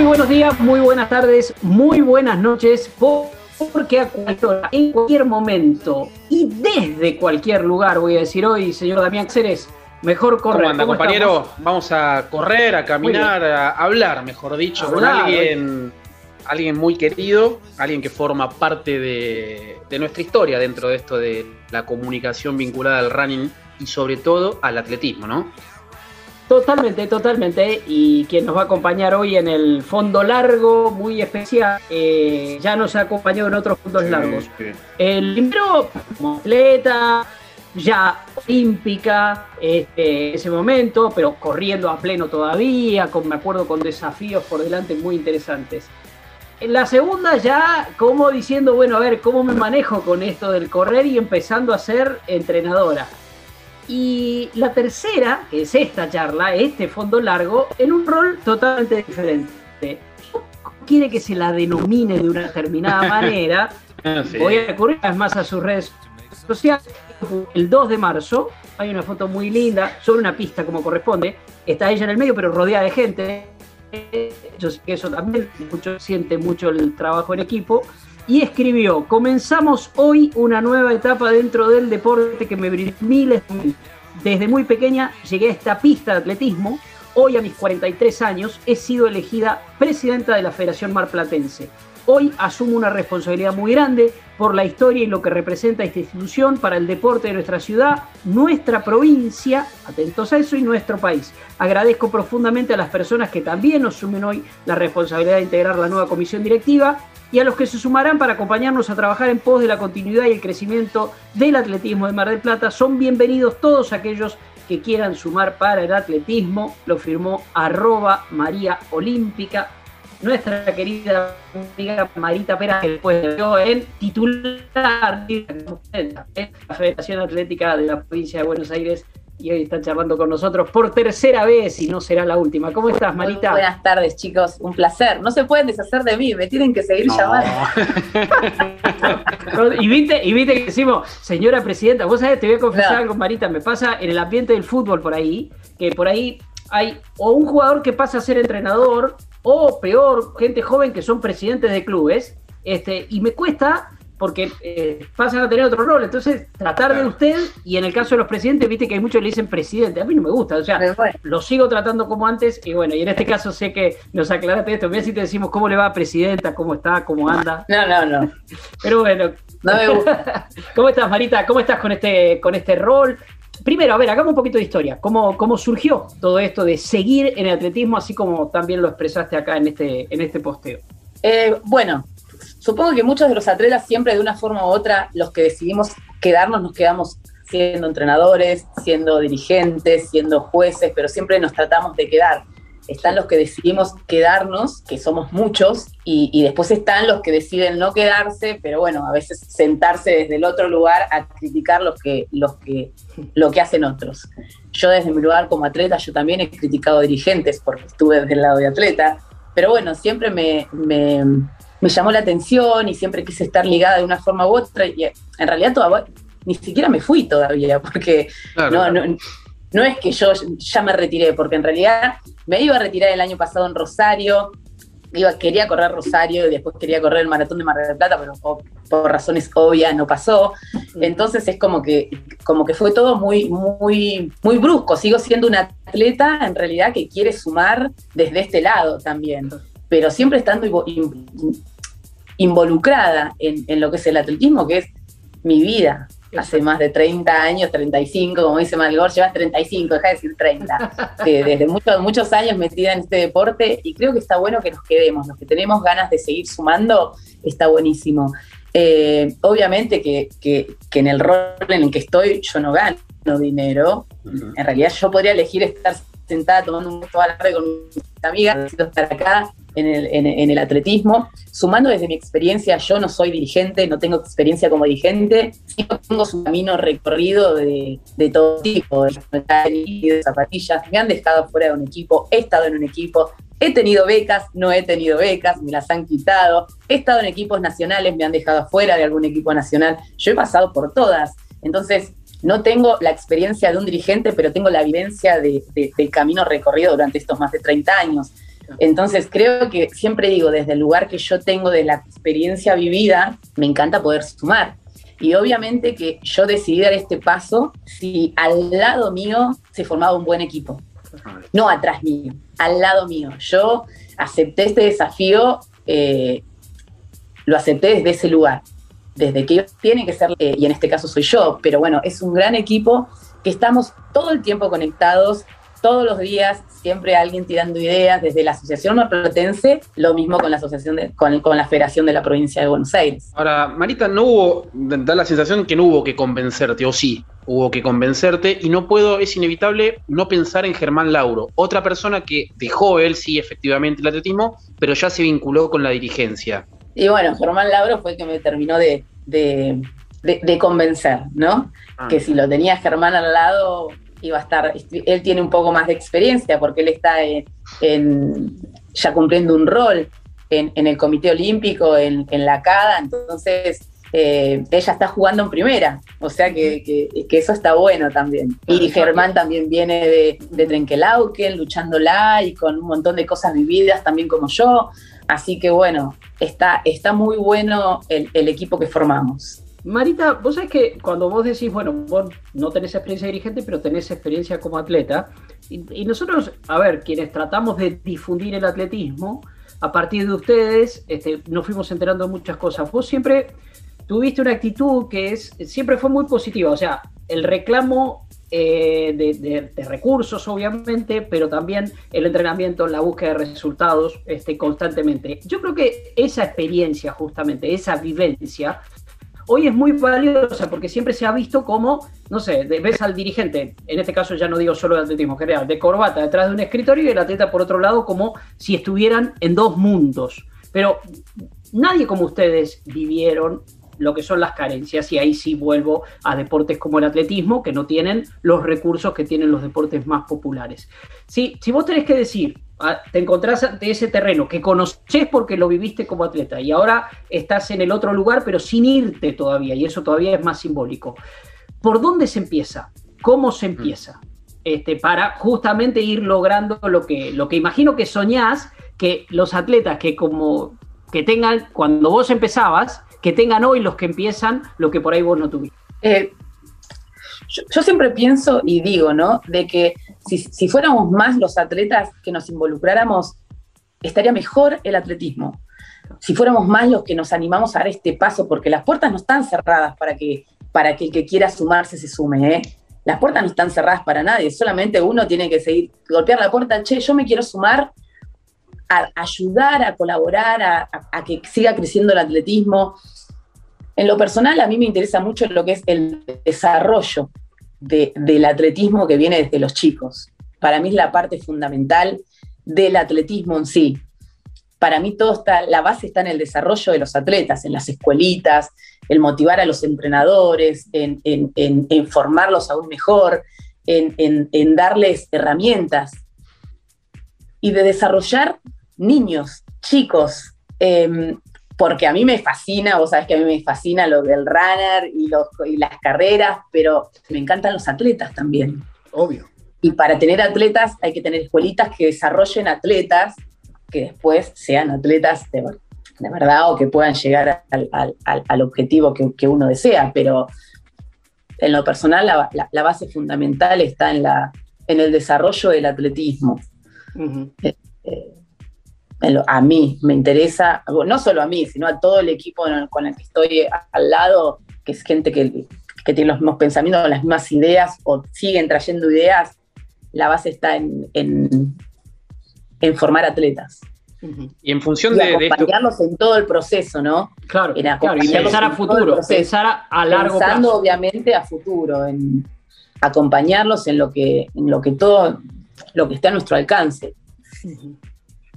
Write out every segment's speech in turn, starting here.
Muy buenos días, muy buenas tardes, muy buenas noches, porque a cualquier en cualquier momento y desde cualquier lugar, voy a decir hoy, señor Damián Ceres, mejor correr. ¿Cómo anda, compañero? Vamos a correr, a caminar, a hablar, mejor dicho, con alguien, alguien muy querido, alguien que forma parte de, de nuestra historia dentro de esto de la comunicación vinculada al running y sobre todo al atletismo, ¿no? Totalmente, totalmente. Y quien nos va a acompañar hoy en el fondo largo, muy especial, eh, ya nos ha acompañado en otros fondos largos. El primero, como atleta, ya olímpica este, en ese momento, pero corriendo a pleno todavía, con, me acuerdo con desafíos por delante muy interesantes. En la segunda ya como diciendo, bueno, a ver, ¿cómo me manejo con esto del correr y empezando a ser entrenadora? Y la tercera, que es esta charla, este fondo largo, en un rol totalmente diferente. Quiere que se la denomine de una determinada manera. Ah, Voy a recurrir más a sus redes sociales. El 2 de marzo hay una foto muy linda sobre una pista como corresponde. Está ella en el medio, pero rodeada de gente. Yo sé que eso también mucho, siente mucho el trabajo en equipo y escribió, comenzamos hoy una nueva etapa dentro del deporte que me brindó miles de Desde muy pequeña llegué a esta pista de atletismo. Hoy a mis 43 años he sido elegida presidenta de la Federación Marplatense. Hoy asumo una responsabilidad muy grande por la historia y lo que representa esta institución para el deporte de nuestra ciudad, nuestra provincia, atentos a eso, y nuestro país. Agradezco profundamente a las personas que también asumen hoy la responsabilidad de integrar la nueva comisión directiva y a los que se sumarán para acompañarnos a trabajar en pos de la continuidad y el crecimiento del atletismo de Mar del Plata. Son bienvenidos todos aquellos que quieran sumar para el atletismo. Lo firmó arroba María Olímpica, nuestra querida amiga Marita Pera, que después dio en titular de la Federación Atlética de la provincia de Buenos Aires y hoy está charlando con nosotros por tercera vez y no será la última. ¿Cómo estás, Marita? buenas tardes, chicos. Un placer. No se pueden deshacer de mí, me tienen que seguir llamando. y, viste, y viste que decimos, señora presidenta, vos sabés, te voy a confesar algo, Marita, me pasa en el ambiente del fútbol por ahí, que por ahí hay o un jugador que pasa a ser entrenador, o peor, gente joven que son presidentes de clubes, este, y me cuesta porque eh, pasan a tener otro rol. Entonces, tratar de usted, y en el caso de los presidentes, viste que hay muchos que le dicen presidente. A mí no me gusta, o sea, lo sigo tratando como antes, y bueno, y en este caso sé que nos aclaraste esto. Mira si te decimos cómo le va a presidenta, cómo está, cómo anda. No, no, no. Pero bueno. No me gusta. ¿Cómo estás, Marita? ¿Cómo estás con este, con este rol? Primero, a ver, hagamos un poquito de historia. ¿Cómo, ¿Cómo surgió todo esto de seguir en el atletismo, así como también lo expresaste acá en este, en este posteo? Eh, bueno, supongo que muchos de los atletas siempre de una forma u otra, los que decidimos quedarnos, nos quedamos siendo entrenadores, siendo dirigentes, siendo jueces, pero siempre nos tratamos de quedar. Están los que decidimos quedarnos, que somos muchos, y, después están los que deciden no quedarse, pero bueno, a veces sentarse desde el otro lugar a criticar los que, los que, lo que hacen otros. Yo desde mi lugar como atleta, yo también he criticado dirigentes porque estuve del lado de atleta, pero bueno, siempre me, me llamó la atención y siempre quise estar ligada de una forma u otra. Y en realidad todavía, ni siquiera me fui todavía, porque no, no, no, es que yo ya me retiré, porque en realidad me iba a retirar el año pasado en Rosario, iba, quería correr Rosario y después quería correr el maratón de Mar del Plata, pero por razones obvias no pasó. Entonces es como que, como que fue todo muy, muy, muy brusco. Sigo siendo una atleta en realidad que quiere sumar desde este lado también pero siempre estando involucrada en, lo que es el atletismo, que es mi vida. hace más de 30 años, 35, como dice Malgor, llevas 35, deja de decir 30, desde muchos, muchos años metida en este deporte y creo que está bueno que nos quedemos, los que tenemos ganas de seguir sumando, está buenísimo. Eh, obviamente que, en el rol en el que estoy yo no gano dinero, en realidad yo podría elegir estar sentada tomando un gusto tarde con mis amigas, estar acá en el, en, el, atletismo. Sumando desde mi experiencia, yo no soy dirigente, no tengo experiencia como dirigente, sí tengo un camino recorrido de, de todo tipo, de zapatillas, me han dejado fuera de un equipo, he estado en un equipo, he tenido becas, no he tenido becas, me las han quitado, he estado en equipos nacionales, me han dejado fuera de algún equipo nacional, yo he pasado por todas. Entonces, no tengo la experiencia de un dirigente, pero tengo la vivencia de, del camino recorrido durante estos más de 30 años. Entonces creo que siempre digo, desde el lugar que yo tengo de la experiencia vivida, me encanta poder sumar. Y obviamente que yo decidí dar este paso si al lado mío se formaba un buen equipo. No atrás mío, al lado mío. Yo acepté este desafío, eh, lo acepté desde ese lugar desde que tienen que ser, eh, y en este caso soy yo, pero bueno, es un gran equipo que estamos todo el tiempo conectados, todos los días, siempre alguien tirando ideas desde la Asociación Marplatense, lo mismo con la Asociación de, con, con, la Federación de la Provincia de Buenos Aires. Ahora, Marita, no hubo, da la sensación que no hubo que convencerte, o sí, hubo que convencerte, y no puedo, es inevitable no pensar en Germán Lauro, otra persona que dejó él, sí, efectivamente, el atletismo, pero ya se vinculó con la dirigencia. Y bueno, Germán Lauro fue el que me terminó de, de, convencer, ¿no? Ah. Que si lo tenía Germán al lado, iba a estar, él tiene un poco más de experiencia porque él está en, ya cumpliendo un rol en, el Comité Olímpico, en, la CADA, entonces eh, ella está jugando en primera, o sea que, eso está bueno también. Y Germán también viene de, de Trenkelauken, luchándola y con un montón de cosas vividas también como yo, así que bueno, está, está muy bueno el, equipo que formamos. Marita, vos sabés que cuando vos decís, bueno, vos no tenés experiencia dirigente, pero tenés experiencia como atleta, y, nosotros, a ver, quienes tratamos de difundir el atletismo, a partir de ustedes, este, nos fuimos enterando de muchas cosas. Vos siempre tuviste una actitud que es, siempre fue muy positiva, o sea, el reclamo eh, de, recursos, obviamente, pero también el entrenamiento, la búsqueda de resultados este, constantemente. Yo creo que esa experiencia, justamente, esa vivencia, hoy es muy valiosa porque siempre se ha visto como, no sé, ves al dirigente, en este caso ya no digo solo de atletismo general, de corbata detrás de un escritorio y el atleta por otro lado como si estuvieran en dos mundos. Pero nadie como ustedes vivieron lo que son las carencias y ahí sí vuelvo a deportes como el atletismo que no tienen los recursos que tienen los deportes más populares. Si, si vos tenés que decir, te encontrás ante ese terreno que conoces porque lo viviste como atleta y ahora estás en el otro lugar pero sin irte todavía y eso todavía es más simbólico. ¿Por dónde se empieza? ¿Cómo se empieza? Este, para justamente ir logrando lo que, lo que imagino que soñás que los atletas que como que tengan, cuando vos empezabas, que tengan hoy los que empiezan lo que por ahí vos no tuviste? Eh, yo, siempre pienso y digo, ¿no? De que si, fuéramos más los atletas que nos involucráramos, estaría mejor el atletismo. Si fuéramos más los que nos animamos a dar este paso, porque las puertas no están cerradas para que, para que el que quiera sumarse se sume, ¿eh? Las puertas no están cerradas para nadie, solamente uno tiene que seguir, golpear la puerta, che, yo me quiero sumar a ayudar, a colaborar, a, que siga creciendo el atletismo. En lo personal, a mí me interesa mucho lo que es el desarrollo del atletismo que viene desde los chicos. Para mí es la parte fundamental del atletismo en sí. Para mí todo está, la base está en el desarrollo de los atletas, en las escuelitas, el motivar a los entrenadores, en, formarlos aún mejor, en, darles herramientas y de desarrollar niños, chicos, em, porque a mí me fascina, vos sabés que a mí me fascina lo del runner y, y las carreras, pero me encantan los atletas también. Obvio. Y para tener atletas hay que tener escuelitas que desarrollen atletas que después sean atletas de, verdad o que puedan llegar al, objetivo que, uno desea, pero en lo personal la, base fundamental está en, la, en el desarrollo del atletismo a mí me interesa, no solo a mí, sino a todo el equipo con el que estoy al lado, que es gente que, que tienen los mismos pensamientos, las mismas ideas o siguen trayendo ideas, la base está en, en, formar atletas. Y en función de, acompañarlos en todo el proceso, ¿no? Claro, y pensar a futuro, pensar a, largo Pensando obviamente a futuro, en acompañarlos en lo que, en lo que todo, lo que esté a nuestro alcance.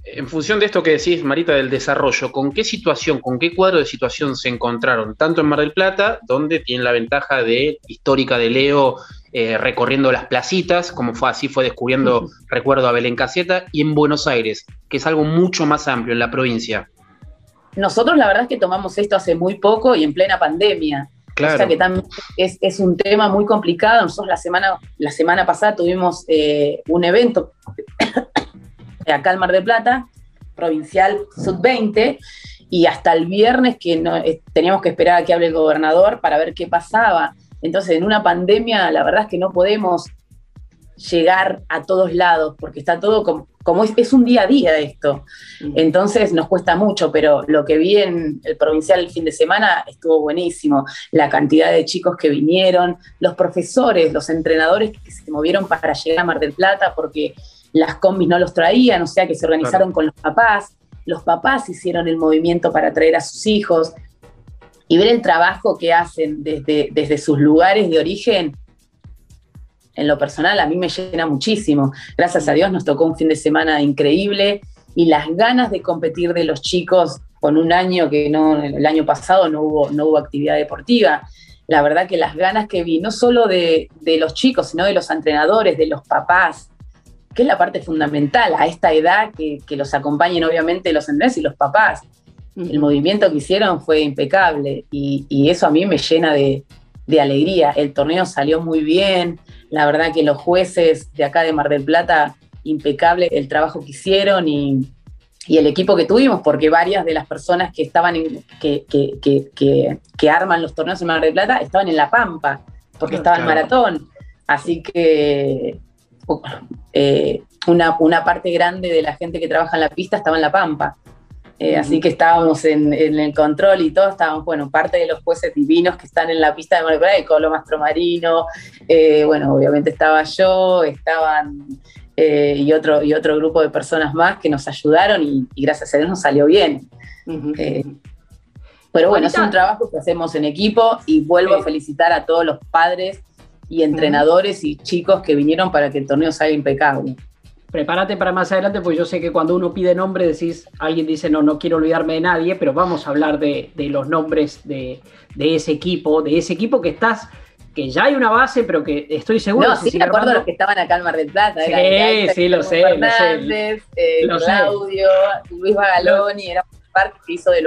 En función de esto que decís, Marita, del desarrollo, ¿con qué situación, con qué cuadro de situación se encontraron? Tanto en Mar del Plata, donde tienen la ventaja de histórica de Leo eh, recorriendo las placitas, como fue así, fue descubriendo, recuerdo, a Belén Caseta, y en Buenos Aires, que es algo mucho más amplio en la provincia. Nosotros la verdad es que tomamos esto hace muy poco y en plena pandemia. Claro. O sea que también es, un tema muy complicado. Nosotros la semana, la semana pasada tuvimos eh, un evento acá en Mar del Plata, provincial sub-20, y hasta el viernes que no, eh, teníamos que esperar a que hable el gobernador para ver qué pasaba. Entonces, en una pandemia, la verdad es que no podemos llegar a todos lados, porque está todo como, es, un día a día esto. Entonces nos cuesta mucho, pero lo que vi en el provincial el fin de semana estuvo buenísimo. La cantidad de chicos que vinieron, los profesores, los entrenadores que se movieron para llegar a Mar del Plata, porque las combis no los traían, o sea que se organizaron con los papás, los papás hicieron el movimiento para traer a sus hijos y ver el trabajo que hacen desde, desde sus lugares de origen, en lo personal a mí me llena muchísimo. Gracias a Dios nos tocó un fin de semana increíble y las ganas de competir de los chicos con un año que no, el año pasado no hubo, no hubo actividad deportiva. La verdad que las ganas que vi, no solo de, de los chicos, sino de los entrenadores, de los papás, que es la parte fundamental a esta edad, que, los acompañen obviamente los entrenadores y los papás. El movimiento que hicieron fue impecable y, eso a mí me llena de, alegría. El torneo salió muy bien, la verdad que los jueces de acá de Mar del Plata, impecable el trabajo que hicieron y, el equipo que tuvimos, porque varias de las personas que estaban que, que, arman los torneos en Mar del Plata estaban en La Pampa, porque estaban en maratón. Así que eh, una, una, parte grande de la gente que trabaja en la pista estaba en La Pampa. Eh, así que estábamos en, el control y todo, estábamos, bueno, parte de los jueces divinos que están en la pista de Molecular, el Colo Mastromarino, eh, bueno, obviamente estaba yo, estaban y, otro, y otro grupo de personas más que nos ayudaron y, gracias a Dios nos salió bien. pero bueno, es un trabajo que hacemos en equipo y vuelvo a felicitar a todos los padres y entrenadores y chicos que vinieron para que el torneo salga impecable. Prepárate para más adelante, porque yo sé que cuando uno pide nombre, decís, alguien dice, no, no quiero olvidarme de nadie, pero vamos a hablar de, los nombres de, ese equipo, de ese equipo que estás, que ya hay una base, pero que estoy seguro. No, sí, me acuerdo de los que estaban acá en Mar del Plata. Sí, sí, lo sé, Fernández, eh, Claudio, Luis Bagaloni, era que hizo de,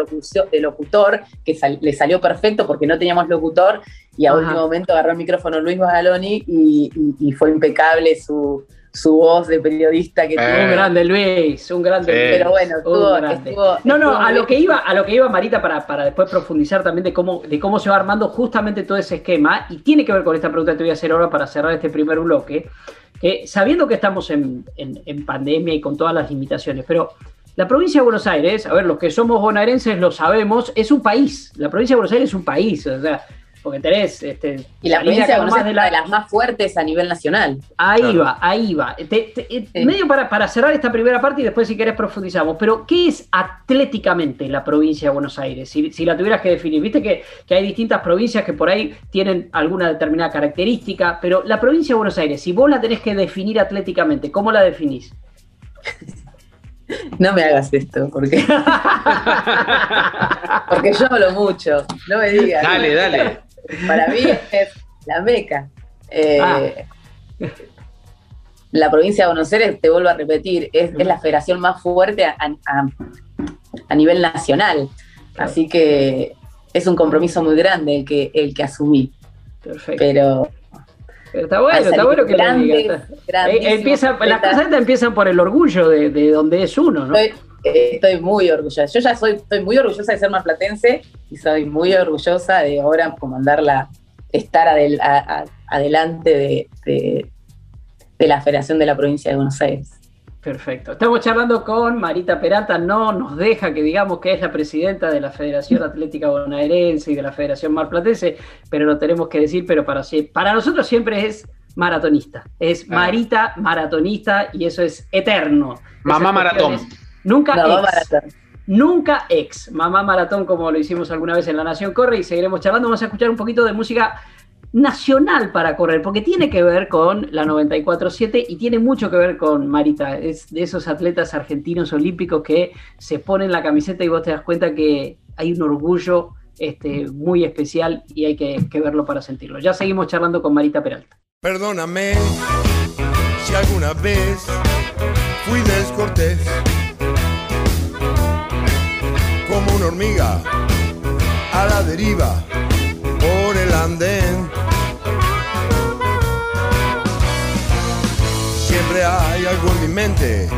locutor, que le salió perfecto porque no teníamos locutor, y a último momento agarró el micrófono Luis Bagaloni y, fue impecable su, voz de periodista que Un grande Luis, un grande Pero bueno, estuvo, No, no, a lo que iba, a lo que iba Marita para, para después profundizar también de cómo, de cómo se va armando justamente todo ese esquema, y tiene que ver con esta pregunta que te voy a hacer ahora para cerrar este primer bloque, que sabiendo que estamos en, en pandemia y con todas las limitaciones, pero la provincia de Buenos Aires, a ver, los que somos bonaerenses lo sabemos, es un país. La provincia de Buenos Aires es un país, o sea, porque tenés... Este, y la provincia de Buenos Aires es una de las más fuertes a nivel nacional. Ahí va, ahí va. Medio para, para cerrar esta primera parte y después si querés profundizamos, pero ¿qué es atléticamente la provincia de Buenos Aires? Si, la tuvieras que definir, viste que, que hay distintas provincias que por ahí tienen alguna determinada característica, pero la provincia de Buenos Aires, si vos la tenés que definir atléticamente, ¿cómo la definís? No me hagas esto, porque. porque yo hablo mucho. No me digas. Dale, dale. Para mí es la meca. Eh, ah. La provincia de Buenos Aires, te vuelvo a repetir, es, la federación más fuerte a, nivel nacional. Así que es un compromiso muy grande el que, el que asumí. Perfecto. Pero está bueno, está bueno que grande, lo eh, las cosas empiezan por el orgullo de, de donde es uno, ¿no? Estoy, muy orgullosa. Yo ya soy, estoy muy orgullosa de ser marplatense y soy muy orgullosa de ahora comandarla, estar adelante de, de, la Federación de la Provincia de Buenos Aires. Perfecto. Estamos charlando con Marita Peralta, no nos deja que digamos que es la presidenta de la Federación Atlética Bonaerense y de la Federación Marplatense, pero lo tenemos que decir, pero para, para nosotros siempre es maratonista. Es. Marita maratonista y eso es eterno. Mamá maratón. Nunca ex. Nunca ex. Mamá maratón, como lo hicimos alguna vez en La Nación Corre y seguiremos charlando. Vamos a escuchar un poquito de música nacional para correr, porque tiene que ver con la 94-7 y tiene mucho que ver con Marita. Es de esos atletas argentinos olímpicos que se ponen la camiseta y vos te das cuenta que hay un orgullo este, muy especial y hay que, que verlo para sentirlo. Ya seguimos charlando con Marita Peralta. Perdóname si alguna vez fui descortés, como una hormiga a la deriva por el andén. Algo en mi mente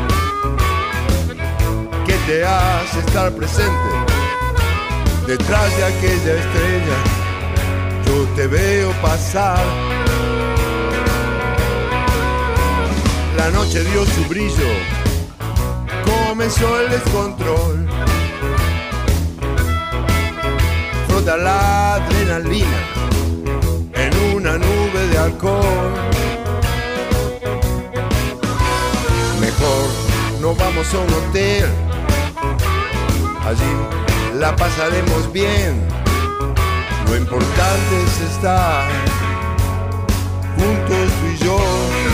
que te hace estar presente detrás de aquella estrella. Yo te veo pasar La noche dio su brillo, comenzó el descontrol. Frota la adrenalina en una nube de alcohol. No vamos a un hotel, allí la pasaremos bien. Lo importante es estar juntos tú y yo.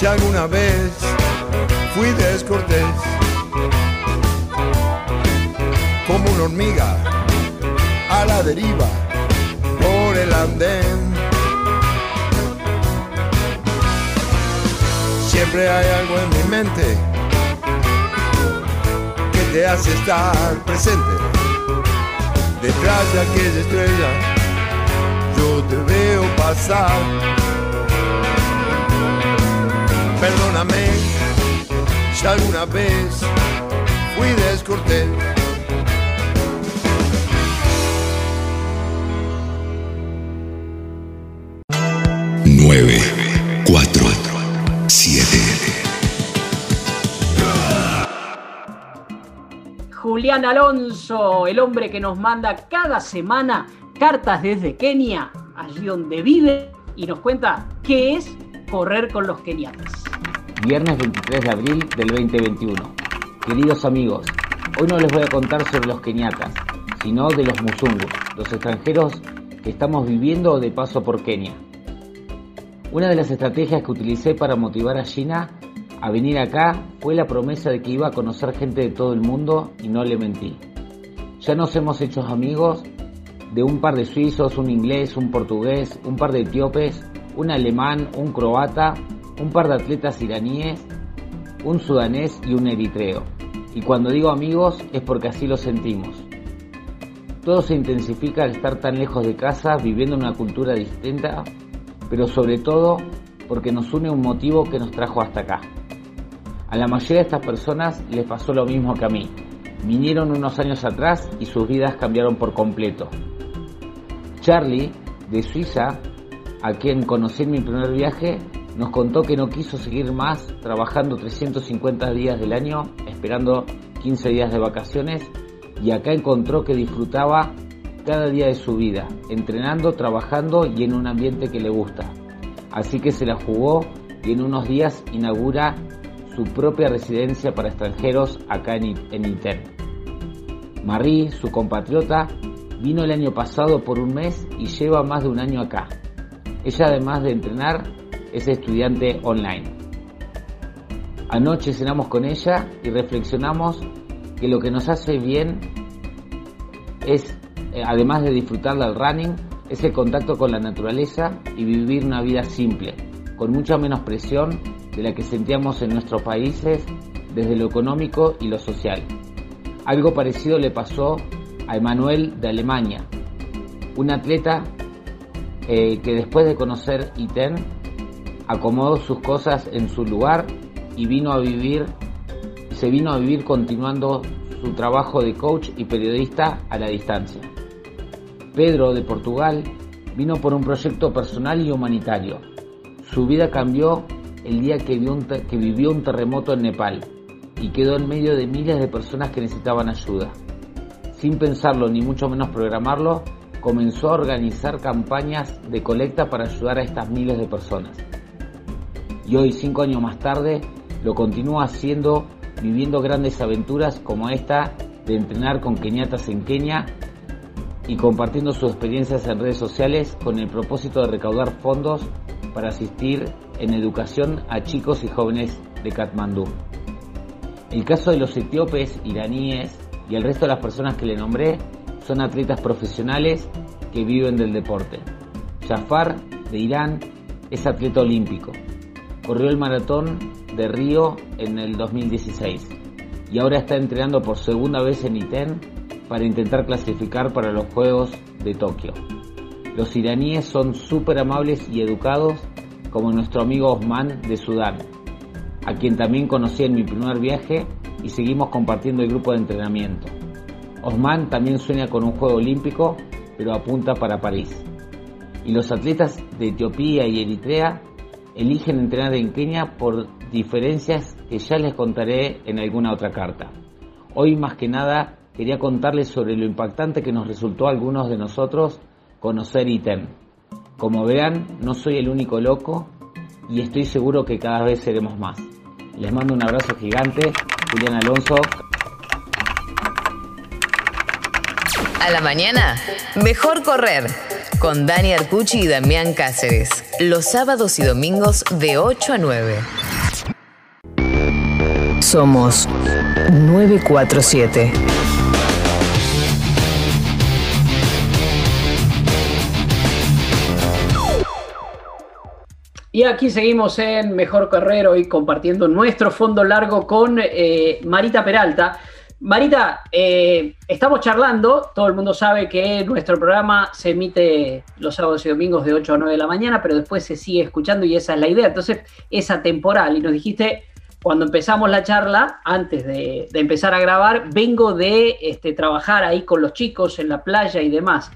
Si alguna vez fui descortés, como una hormiga a la deriva por el andén. Siempre hay algo en mi mente que te hace estar presente detrás de aquella estrella. Yo te veo pasar si alguna vez fui descortés. Nueve, cuatro, siete. Julián Alonso, el hombre que nos manda cada semana cartas desde Kenia, allí donde vive, y nos cuenta qué es correr con los keniatas viernes 23 de abril del 2021. Queridos amigos, hoy no les voy a contar sobre los keniatas, sino de los musungus, los extranjeros que estamos viviendo de paso por Kenia. Una de las estrategias que utilicé para motivar a Gina a venir acá fue la promesa de que iba a conocer gente de todo el mundo y no le mentí. Ya nos hemos hecho amigos de un par de suizos, un inglés, un portugués, un par de etíopes, un alemán, un croata un par de atletas iraníes, un sudanés y un eritreo. Y cuando digo amigos es porque así lo sentimos. Todo se intensifica al estar tan lejos de casa, viviendo una cultura distinta, pero sobre todo porque nos une un motivo que nos trajo hasta acá. A la mayoría de estas personas les pasó lo mismo que a mí. Vinieron unos años atrás y sus vidas cambiaron por completo. Charlie, de Suiza, a quien conocí en mi primer viaje, nos contó que no quiso seguir más trabajando 350 días del año, esperando 15 días de vacaciones, y acá encontró que disfrutaba cada día de su vida, entrenando, trabajando y en un ambiente que le gusta. Así que se la jugó y en unos días inaugura su propia residencia para extranjeros acá en, en Marie, su compatriota, vino el año pasado por un mes y lleva más de un año acá. Ella además de entrenar, es estudiante online. Anoche cenamos con ella y reflexionamos que lo que nos hace bien es, eh, además de disfrutar del running, Es el contacto con la naturaleza y vivir una vida simple, con mucha menos presión de la que sentíamos en nuestros países desde lo económico y lo social. Algo parecido le pasó a Emanuel de Alemania, un atleta eh, que después de conocer ITEN acomodó sus cosas en su lugar y vino a vivir, se vino a vivir continuando su trabajo de coach y periodista a la distancia. Pedro de Portugal vino por un proyecto personal y humanitario. Su vida cambió el día que, que vivió un terremoto en Nepal y quedó en medio de miles de personas que necesitaban ayuda. Sin pensarlo ni mucho menos programarlo, comenzó a organizar campañas de colecta para ayudar a estas miles de personas. Y hoy, cinco años más tarde, lo continúa haciendo, viviendo grandes aventuras como esta de entrenar con keniatas en Kenia y compartiendo sus experiencias en redes sociales con el propósito de recaudar fondos para asistir en educación a chicos y jóvenes de Katmandú. El caso de los etíopes, iraníes y el resto de las personas que le nombré son atletas profesionales que viven del deporte. Jafar, de Irán, es atleta olímpico. Corrió el maratón de Río en el 2016 y ahora está entrenando por segunda vez en ITEN para intentar clasificar para los Juegos de Tokio. Los iraníes son súper amables y educados como nuestro amigo Osman de Sudán, a quien también conocí en mi primer viaje y seguimos compartiendo el grupo de entrenamiento. Osman también sueña con un juego olímpico, pero apunta para París. Y los atletas de Etiopía y Eritrea eligen entrenar en Kenia por diferencias que ya les contaré en alguna otra carta. Hoy más que nada quería contarles sobre lo impactante que nos resultó a algunos de nosotros conocer ITEM. Como verán, no soy el único loco y estoy seguro que cada vez seremos más. Les mando un abrazo gigante, Julián Alonso, A la mañana, mejor correr. Con Dani Arcucci y Damián Cáceres. Los sábados y domingos de 8 a 9. Somos 947. Y aquí seguimos en Mejor Correr, hoy compartiendo nuestro fondo largo con eh, Marita Peralta. Marita, eh, estamos charlando, todo el mundo sabe que nuestro programa se emite los sábados y domingos de 8 a 9 de la mañana, pero después se sigue escuchando y esa es la idea, entonces es atemporal. Y nos dijiste, cuando empezamos la charla, antes de, empezar a grabar, vengo de este, trabajar ahí con los chicos en la playa y demás.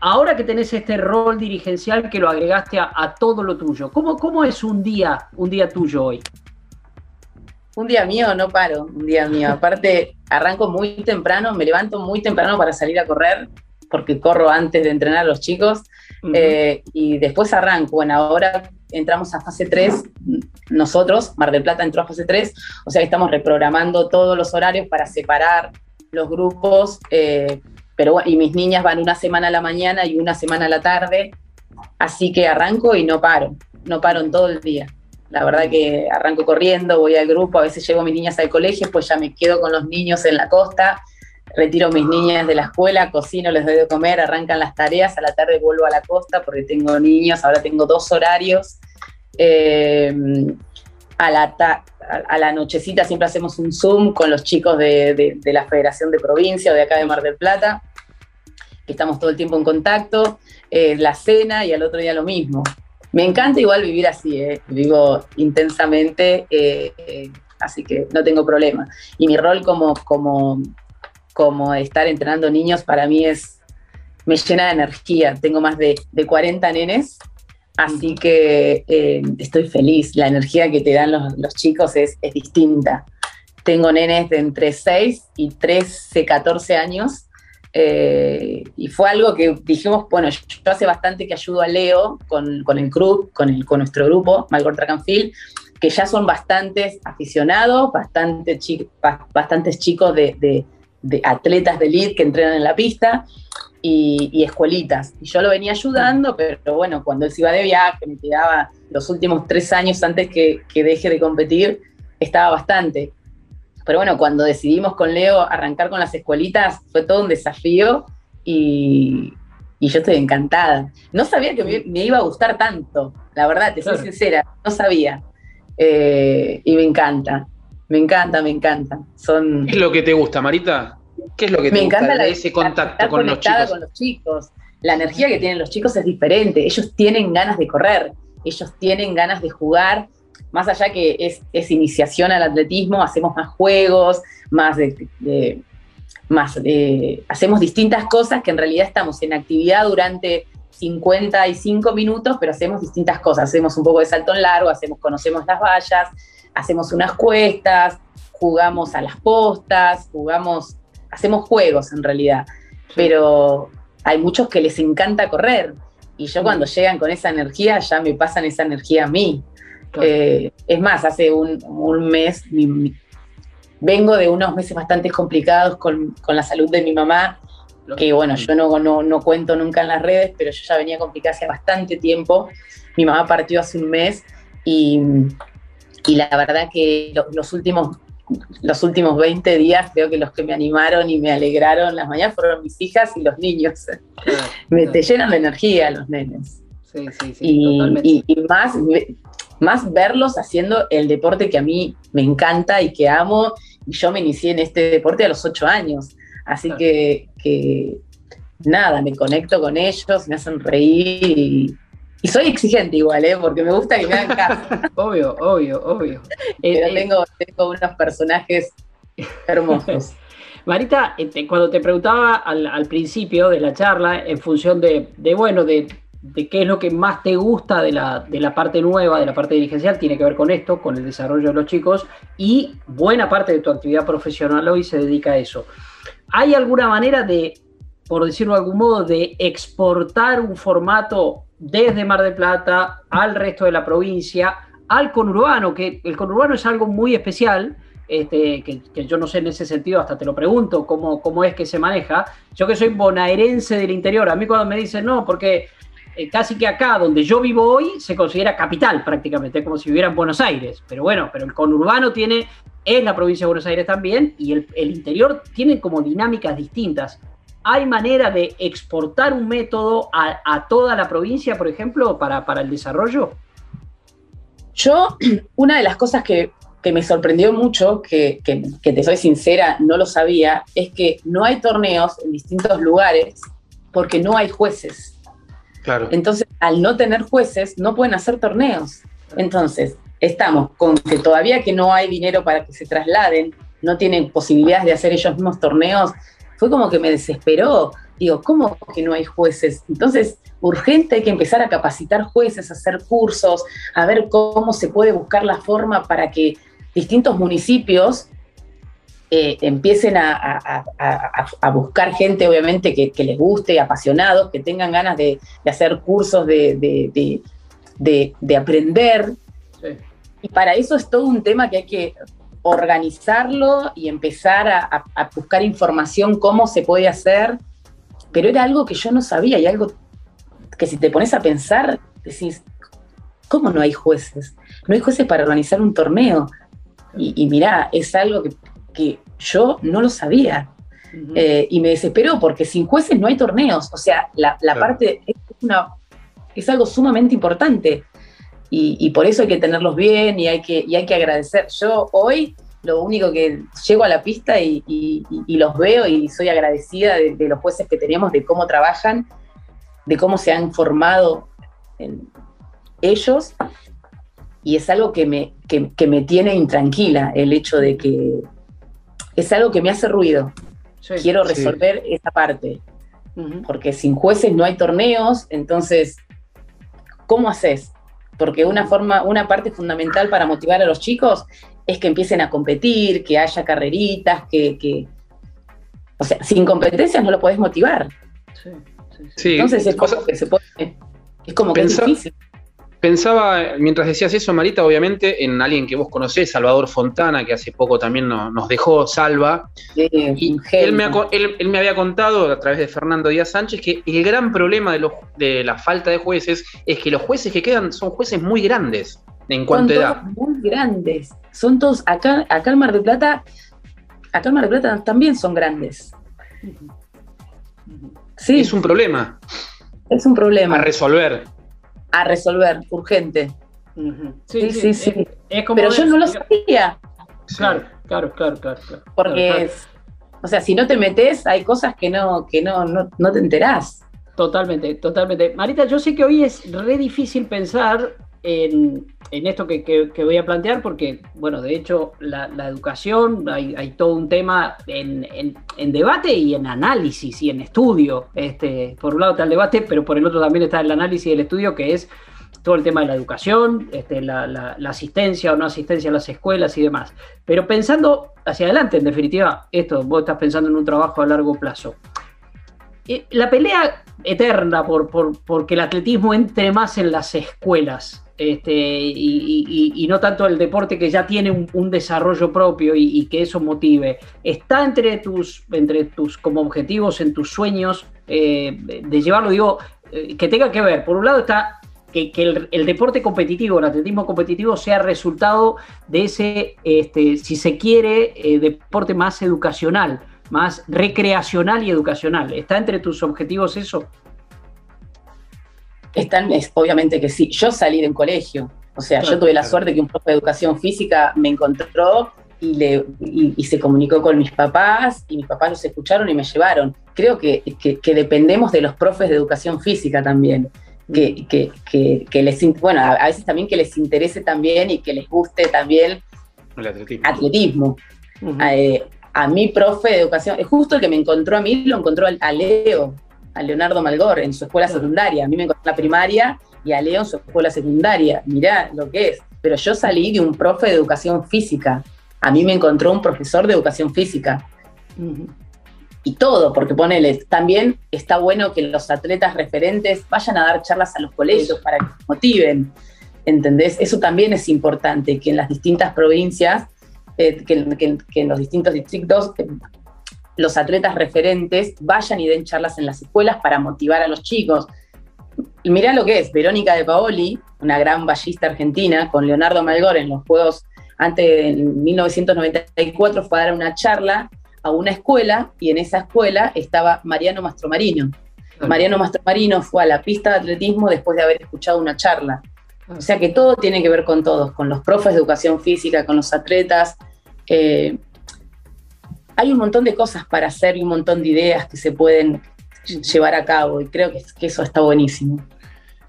Ahora que tenés este rol dirigencial que lo agregaste a, todo lo tuyo, ¿cómo, ¿cómo es un día, un día tuyo hoy? Un día mío, no paro, un día mío. Aparte, arranco muy temprano, me levanto muy temprano para salir a correr, porque corro antes de entrenar a los chicos, eh, y después arranco. Bueno, ahora entramos a fase 3, nosotros, Mar del Plata entró a fase 3, o sea que estamos reprogramando todos los horarios para separar los grupos, eh, pero y mis niñas van una semana a la mañana y una semana a la tarde, así que arranco y no paro, no paro en todo el día. La verdad que arranco corriendo, voy al grupo, a veces llevo a mis niñas al colegio, pues ya me quedo con los niños en la costa, retiro a mis niñas de la escuela, cocino, les doy de comer, arrancan las tareas, a la tarde vuelvo a la costa porque tengo niños, ahora tengo dos horarios. Eh, a, la a la nochecita siempre hacemos un Zoom con los chicos de, la Federación de Provincia o de acá de Mar del Plata, que estamos todo el tiempo en contacto, eh, la cena y al otro día lo mismo. Me encanta igual vivir así, ¿eh? vivo intensamente, eh, así que no tengo problema. Y mi rol como, como, como estar entrenando niños para mí es, me llena de energía. Tengo más de, 40 nenes, así que eh, estoy feliz. La energía que te dan los, chicos es, es distinta. Tengo nenes de entre 6 y 13, 14 años eh, y fue algo que dijimos, bueno, yo, hace bastante que ayudo a Leo con, con el club, con, el, con nuestro grupo, Malgor Track que ya son bastantes aficionados, bastante bastantes chicos de, de, atletas de elite que entrenan en la pista y, escuelitas. Y yo lo venía ayudando, pero bueno, cuando él se iba de viaje, me quedaba los últimos tres años antes que, que deje de competir, estaba bastante. Pero bueno, cuando decidimos con Leo arrancar con las escuelitas, fue todo un desafío y, y yo estoy encantada. No sabía que me, iba a gustar tanto, la verdad, te soy sincera, no sabía. Eh, y me encanta, me encanta, me encanta. Son... ¿Qué es lo que te gusta, Marita? ¿Qué es lo que te me encanta de ese contacto con los chicos? con los chicos? La energía que tienen los chicos es diferente. Ellos tienen ganas de correr, ellos tienen ganas de jugar. Más allá que es, iniciación al atletismo, hacemos más juegos, más de, más hacemos distintas cosas que en realidad estamos en actividad durante 55 minutos, pero hacemos distintas cosas. Hacemos un poco de salto en largo, hacemos, conocemos las vallas, hacemos unas cuestas, jugamos a las postas, jugamos, hacemos juegos en realidad. Pero hay muchos que les encanta correr. Y yo cuando llegan con esa energía, ya me pasan esa energía a mí. Eh, es más, hace un, mes, vengo de unos meses bastante complicados con, la salud de mi mamá, que bueno, yo no, no, cuento nunca en las redes, pero yo ya venía complicada hace bastante tiempo. Mi mamá partió hace un mes y, y la verdad que los últimos los últimos 20 días creo que los que me animaron y me alegraron las mañanas fueron mis hijas y los niños. me, Te llenan de energía los nenes. Sí, sí, sí. Y, y, más, más verlos haciendo el deporte que a mí me encanta y que amo. Y yo me inicié en este deporte a los 8 años. Así que, que, nada, me conecto con ellos, me hacen reír y, y soy exigente igual, ¿eh? porque me gusta que me hagan caso. obvio, obvio, obvio. Pero eh, tengo, tengo unos personajes hermosos. Marita, este, cuando te preguntaba al, principio de la charla, en función de, bueno, de, qué es lo que más te gusta de la, de la, parte nueva, de la parte dirigencial, tiene que ver con esto, con el desarrollo de los chicos, y buena parte de tu actividad profesional hoy se dedica a eso. ¿Hay alguna manera de, por decirlo de algún modo, de exportar un formato desde Mar del Plata al resto de la provincia, al conurbano, que el conurbano es algo muy especial, este, que, yo no sé en ese sentido, hasta te lo pregunto, cómo, cómo es que se maneja. Yo que soy bonaerense del interior, a mí cuando me dicen, no, porque eh, casi que acá donde yo vivo hoy se considera capital prácticamente, como si viviera en Buenos Aires. Pero bueno, pero el conurbano tiene, es la provincia de Buenos Aires también, y el, interior tiene como dinámicas distintas. ¿Hay manera de exportar un método a, toda la provincia, por ejemplo, para, el desarrollo? Yo, una de las cosas que, me sorprendió mucho, que, te soy sincera, no lo sabía, es que no hay torneos en distintos lugares porque no hay jueces. Entonces, al no tener jueces, no pueden hacer torneos. Entonces, estamos con que todavía que no hay dinero para que se trasladen, no tienen posibilidades de hacer ellos mismos torneos, fue como que me desesperó. Digo, ¿cómo que no hay jueces? Entonces, urgente hay que empezar a capacitar jueces, a hacer cursos, a ver cómo se puede buscar la forma para que distintos municipios eh, empiecen a, buscar gente, obviamente, que, les guste, apasionados, que tengan ganas de, hacer cursos, de, aprender. Y para eso es todo un tema que hay que organizarlo y empezar a, buscar información cómo se puede hacer, pero era algo que yo no sabía y algo que si te pones a pensar, decís, ¿cómo no hay jueces? No hay jueces para organizar un torneo. Y, y mirá, es algo que, yo no lo sabía. Eh, y me desesperó porque sin jueces no hay torneos. O sea, la, parte es, una, es algo sumamente importante y, por eso hay que tenerlos bien y hay que, hay que agradecer. Yo hoy lo único que llego a la pista y, los veo y soy agradecida de, los jueces que tenemos, de cómo trabajan, de cómo se han formado ellos. Y es algo que me, me tiene intranquila, el hecho de que es algo que me hace ruido. Quiero resolver esa parte. Porque sin jueces no hay torneos, entonces, ¿cómo haces? porque una forma, una parte fundamental para motivar a los chicos es que empiecen a competir, que haya carreritas, que, o sea, sin competencias no lo podés motivar. Sí, sí, Entonces es como que se puede, es como que es difícil. Pensaba, mientras decías eso, Marita, obviamente en alguien que vos conocés, Salvador Fontana, que hace poco también nos dejó Salva. y él me, él, me, había contado a través de Fernando Díaz Sánchez que el gran problema de, de la falta de jueces es que los jueces que quedan son jueces muy grandes en cuanto a edad. Muy grandes. Son todos, acá, acá en Mar del Plata, acá en Mar del Plata también son grandes. Sí. Es un problema. Es un problema. A resolver. A resolver, urgente. Sí, sí, sí. Pero yo no lo sabía. Claro, claro, claro, claro. Porque, o sea, si no te metes, hay cosas que no, que no, no, te enterás. Totalmente, totalmente. Marita, yo sé que hoy es re difícil pensar en, esto que, voy a plantear, porque, bueno, de hecho, la, educación, hay, todo un tema en, debate y en análisis y en estudio. Este, por un lado está el debate, pero por el otro también está el análisis y el estudio, que es todo el tema de la educación, este, la, asistencia o no asistencia a las escuelas y demás. Pero pensando hacia adelante, en definitiva, esto, vos estás pensando en un trabajo a largo plazo. Eh, la pelea eterna por, por, que el atletismo entre más en las escuelas este, y, no tanto el deporte que ya tiene un, desarrollo propio y, que eso motive, está entre tus, entre tus como objetivos, en tus sueños eh, de llevarlo, digo, eh, que tenga que ver, por un lado está que, el, deporte competitivo, el atletismo competitivo sea resultado de ese, este, si se quiere, eh, deporte más educacional, más recreacional y educacional. ¿Está entre tus objetivos eso? Están, es, obviamente que sí. Yo salí de un colegio, o sea, yo tuve la suerte que un profe de educación física me encontró y, le, y, se comunicó con mis papás y mis papás los escucharon y me llevaron. Creo que, que dependemos de los profes de educación física también que, que, les, bueno, a, veces también que les interese también y que les guste también el atletismo. Eh, a, mi profe de educación, es justo el que me encontró a mí, lo encontró a, Leo, a Leonardo Malgor, en su escuela secundaria. A mí me encontró en la primaria y a Leo en su escuela secundaria. Mirá lo que es. Pero yo salí de un profe de educación física. A mí me encontró un profesor de educación física y todo, porque ponele, también está bueno que los atletas referentes vayan a dar charlas a los colegios para que motiven, ¿entendés? Eso también es importante, que en las distintas provincias, eh, que, en los distintos distritos, eh, los atletas referentes vayan y den charlas en las escuelas para motivar a los chicos. Y mirá lo que es, Verónica de Paoli, una gran ballista argentina, con Leonardo Malgor en los Juegos antes de 1994, fue a dar una charla a una escuela y en esa escuela estaba Mariano Mastromarino. Mariano Mastromarino fue a la pista de atletismo después de haber escuchado una charla. O sea que todo tiene que ver con todos, con los profes de educación física, con los atletas. Eh, hay un montón de cosas para hacer y un montón de ideas que se pueden llevar a cabo y creo que, eso está buenísimo.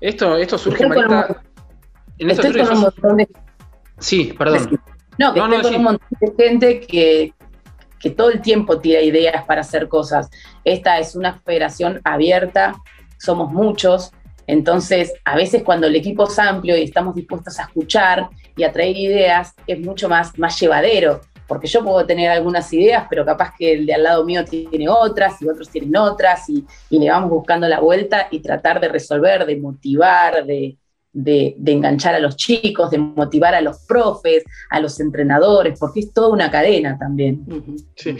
Esto, esto surge, Marita, en esto surge, un montón de... Sí, perdón. No, que estoy con un montón de gente que, que todo el tiempo tira ideas para hacer cosas. Esta es una federación abierta, somos muchos, entonces a veces cuando el equipo es amplio y estamos dispuestos a escuchar y a traer ideas, es mucho más, más llevadero, porque yo puedo tener algunas ideas, pero capaz que el de al lado mío tiene otras y otros tienen otras y, y le vamos buscando la vuelta y tratar de resolver, de motivar, de, de, enganchar a los chicos, de motivar a los profes, a los entrenadores, porque es toda una cadena también. Sí.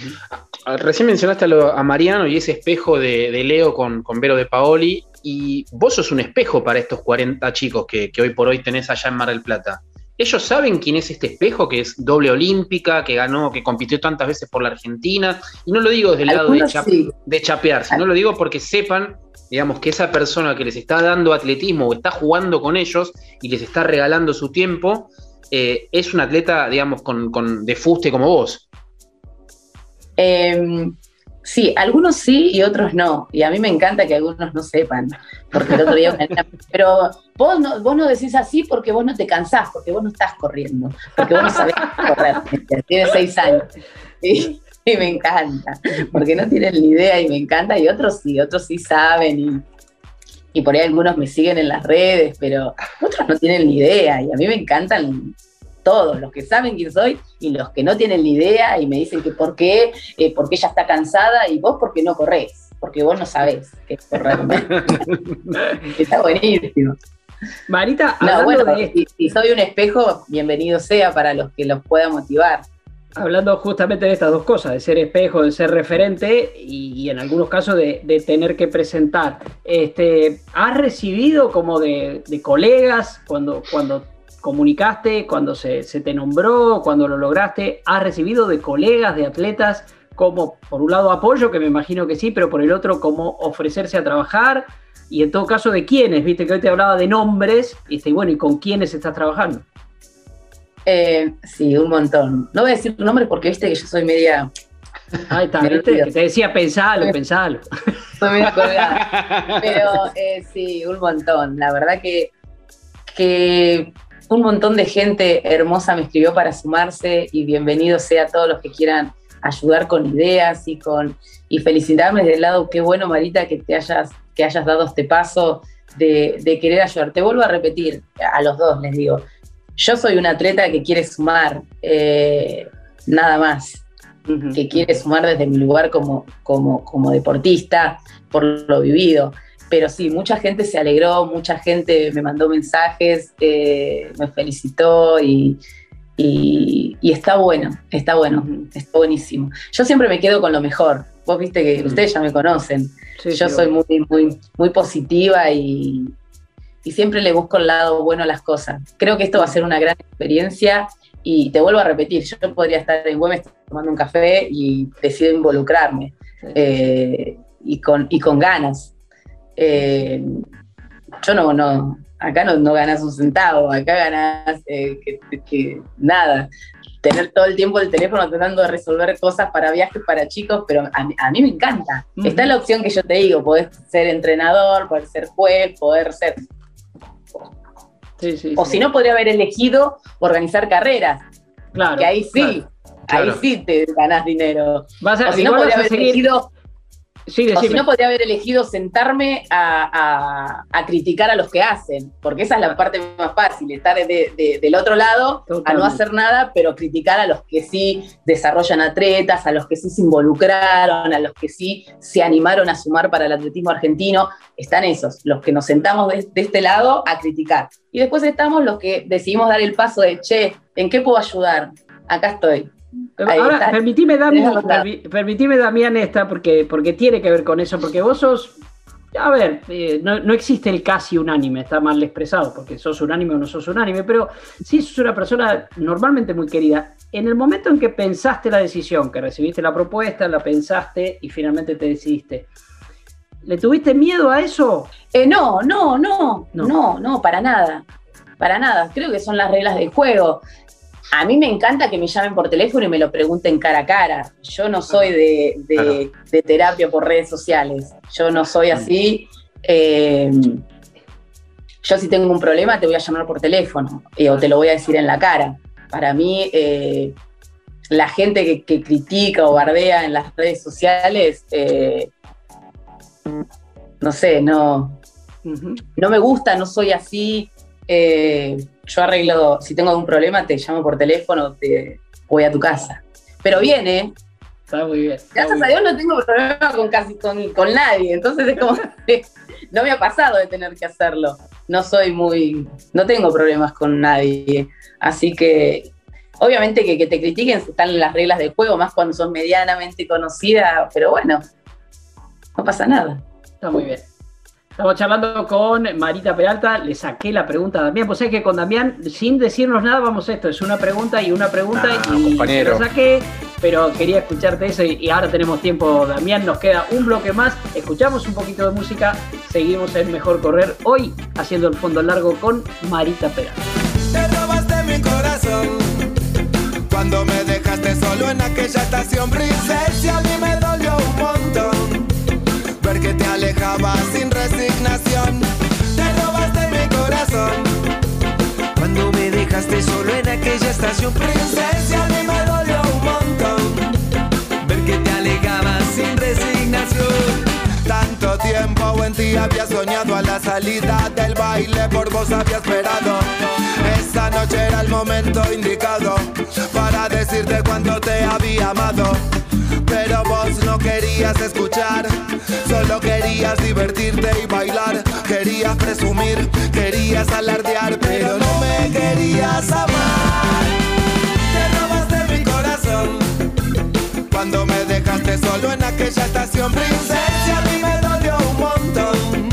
Ah, recién mencionaste a, Mariano y ese espejo de, Leo con, con, Vero de Paoli, y vos sos un espejo para estos 40 chicos que, hoy por hoy tenés allá en Mar del Plata. ¿Ellos saben quién es este espejo que es doble olímpica, que ganó, que compitió tantas veces por la Argentina? Y no lo digo desde el lado de, de chapear, sino lo digo porque sepan digamos, que esa persona que les está dando atletismo o está jugando con ellos y les está regalando su tiempo, eh, es un atleta, digamos, con, de fuste como vos. Em, sí, algunos sí y otros no. Y a mí me encanta que algunos no sepan. Porque el otro día Pero vos no, vos no decís así porque vos no te cansás, porque vos no estás corriendo, porque vos no sabés correr. Tienes seis años. y me encanta, porque no tienen ni idea y me encanta, y otros sí, otros sí saben, y, y por ahí algunos me siguen en las redes, pero otros no tienen ni idea, y a mí me encantan todos, los que saben quién soy y los que no tienen ni idea y me dicen que por qué, eh, porque ella está cansada y vos porque no corres, porque vos no sabés qué es correr. está buenísimo. Marita, no, bueno, si soy un espejo, bienvenido sea para los que los pueda motivar hablando justamente de estas dos cosas, de ser espejo, de ser referente y, en algunos casos de, tener que presentar. Este, ¿Has recibido como de, colegas cuando, cuando comunicaste, cuando se, te nombró, cuando lo lograste? ¿Has recibido de colegas, de atletas como, por un lado, apoyo, que me imagino que sí, pero por el otro, como ofrecerse a trabajar y en todo caso de quiénes, viste que hoy te hablaba de nombres, y bueno, ¿y con quiénes estás trabajando? Eh, sí, un montón. No voy a decir tu nombre porque viste que yo soy media. Ahí está, ¿viste? Que te decía pensalo, pensalo. Soy media colgada. Pero eh, sí, un montón. La verdad que, que un montón de gente hermosa me escribió para sumarse y bienvenido sea a todos los que quieran ayudar con ideas y con y felicitarme del lado, qué bueno Marita que te hayas, que hayas dado este paso de, de querer ayudar. Te vuelvo a repetir, a los dos les digo, yo soy una atleta que quiere sumar, eh, nada más, que quiere sumar desde mi lugar como, como, como deportista, por lo vivido. Pero sí, mucha gente se alegró, mucha gente me mandó mensajes, eh, me felicitó y, y, está bueno, está bueno, está buenísimo. Yo siempre me quedo con lo mejor. Vos viste que ustedes ya me conocen. Yo soy muy, muy, muy positiva y, y siempre le busco el lado bueno a las cosas. Creo que esto va a ser una gran experiencia y te vuelvo a repetir, yo podría estar en Güemes tomando un café y decido involucrarme eh, y, con, y con ganas. Eh, yo no, no, acá no, ganas un centavo, acá ganas eh, que, nada, tener todo el tiempo el teléfono tratando de resolver cosas para viajes para chicos, pero a, mí me encanta. Está la opción que yo te digo, podés ser entrenador, poder ser juez, poder ser o si no, podría haber elegido organizar carreras. Claro. Que ahí sí, ahí sí te ganás dinero. o si no, podría haber elegido Sí, o si no, podría haber elegido sentarme a, criticar a los que hacen, porque esa es la parte más fácil, estar del otro lado, a no hacer nada, pero criticar a los que sí desarrollan atletas, a los que sí se involucraron, a los que sí se animaron a sumar para el atletismo argentino. Están esos, los que nos sentamos de, este lado a criticar. Y después estamos los que decidimos dar el paso de, che, ¿en qué puedo ayudar? Acá estoy. Ahora, permitime, Damián, esta, porque, porque tiene que ver con eso, porque vos sos, a ver, eh, no, existe el casi unánime, está mal expresado, porque sos unánime o no sos unánime, pero sí sos una persona normalmente muy querida. En el momento en que pensaste la decisión, que recibiste la propuesta, la pensaste y finalmente te decidiste, ¿le tuviste miedo a eso? Eh, no, no, no, no, no, no, para nada. Para nada, creo que son las reglas del juego. A mí me encanta que me llamen por teléfono y me lo pregunten cara a cara. Yo no soy de, terapia por redes sociales. Yo no soy así. Eh, yo si tengo un problema te voy a llamar por teléfono eh, o te lo voy a decir en la cara. Para mí, eh, la gente que, critica o bardea en las redes sociales, no sé, no, no me gusta, no soy así yo arreglo, si tengo algún problema, te llamo por teléfono, te voy a tu casa. Pero viene. Está muy bien. Gracias a Dios no tengo problema con casi con, nadie. Entonces es como no me ha pasado de tener que hacerlo. No soy muy. no tengo problemas con nadie. Así que. Obviamente que, que te critiquen están en las reglas del juego, más cuando son medianamente conocida, pero bueno, no pasa nada. Está muy bien. Estamos charlando con Marita Peralta, le saqué la pregunta a Damián, pues es que con Damián, sin decirnos nada, vamos a esto, es una pregunta y una pregunta ah, y la saqué, pero quería escucharte eso y, ahora tenemos tiempo, Damián, nos queda un bloque más, escuchamos un poquito de música, seguimos en Mejor Correr, hoy haciendo el fondo largo con Marita Peralta. Te robaste mi corazón cuando me dejaste solo en aquella estación princesa, a mí me ver que te alejabas sin resignación. Te robaste mi corazón. Cuando me dejaste solo en aquella estación, princesa, a mí me dolió un montón. Ver que te alejabas sin resignación. Tanto tiempo en ti había soñado a la salida del baile, por vos había esperado. Esa noche era el momento indicado para decirte cuánto te había amado pero vos no querías escuchar, solo querías divertirte y bailar, querías presumir, querías alardear, pero no me querías amar. Te robaste mi corazón cuando me dejaste solo en aquella estación, princesa, a mí me dolió un montón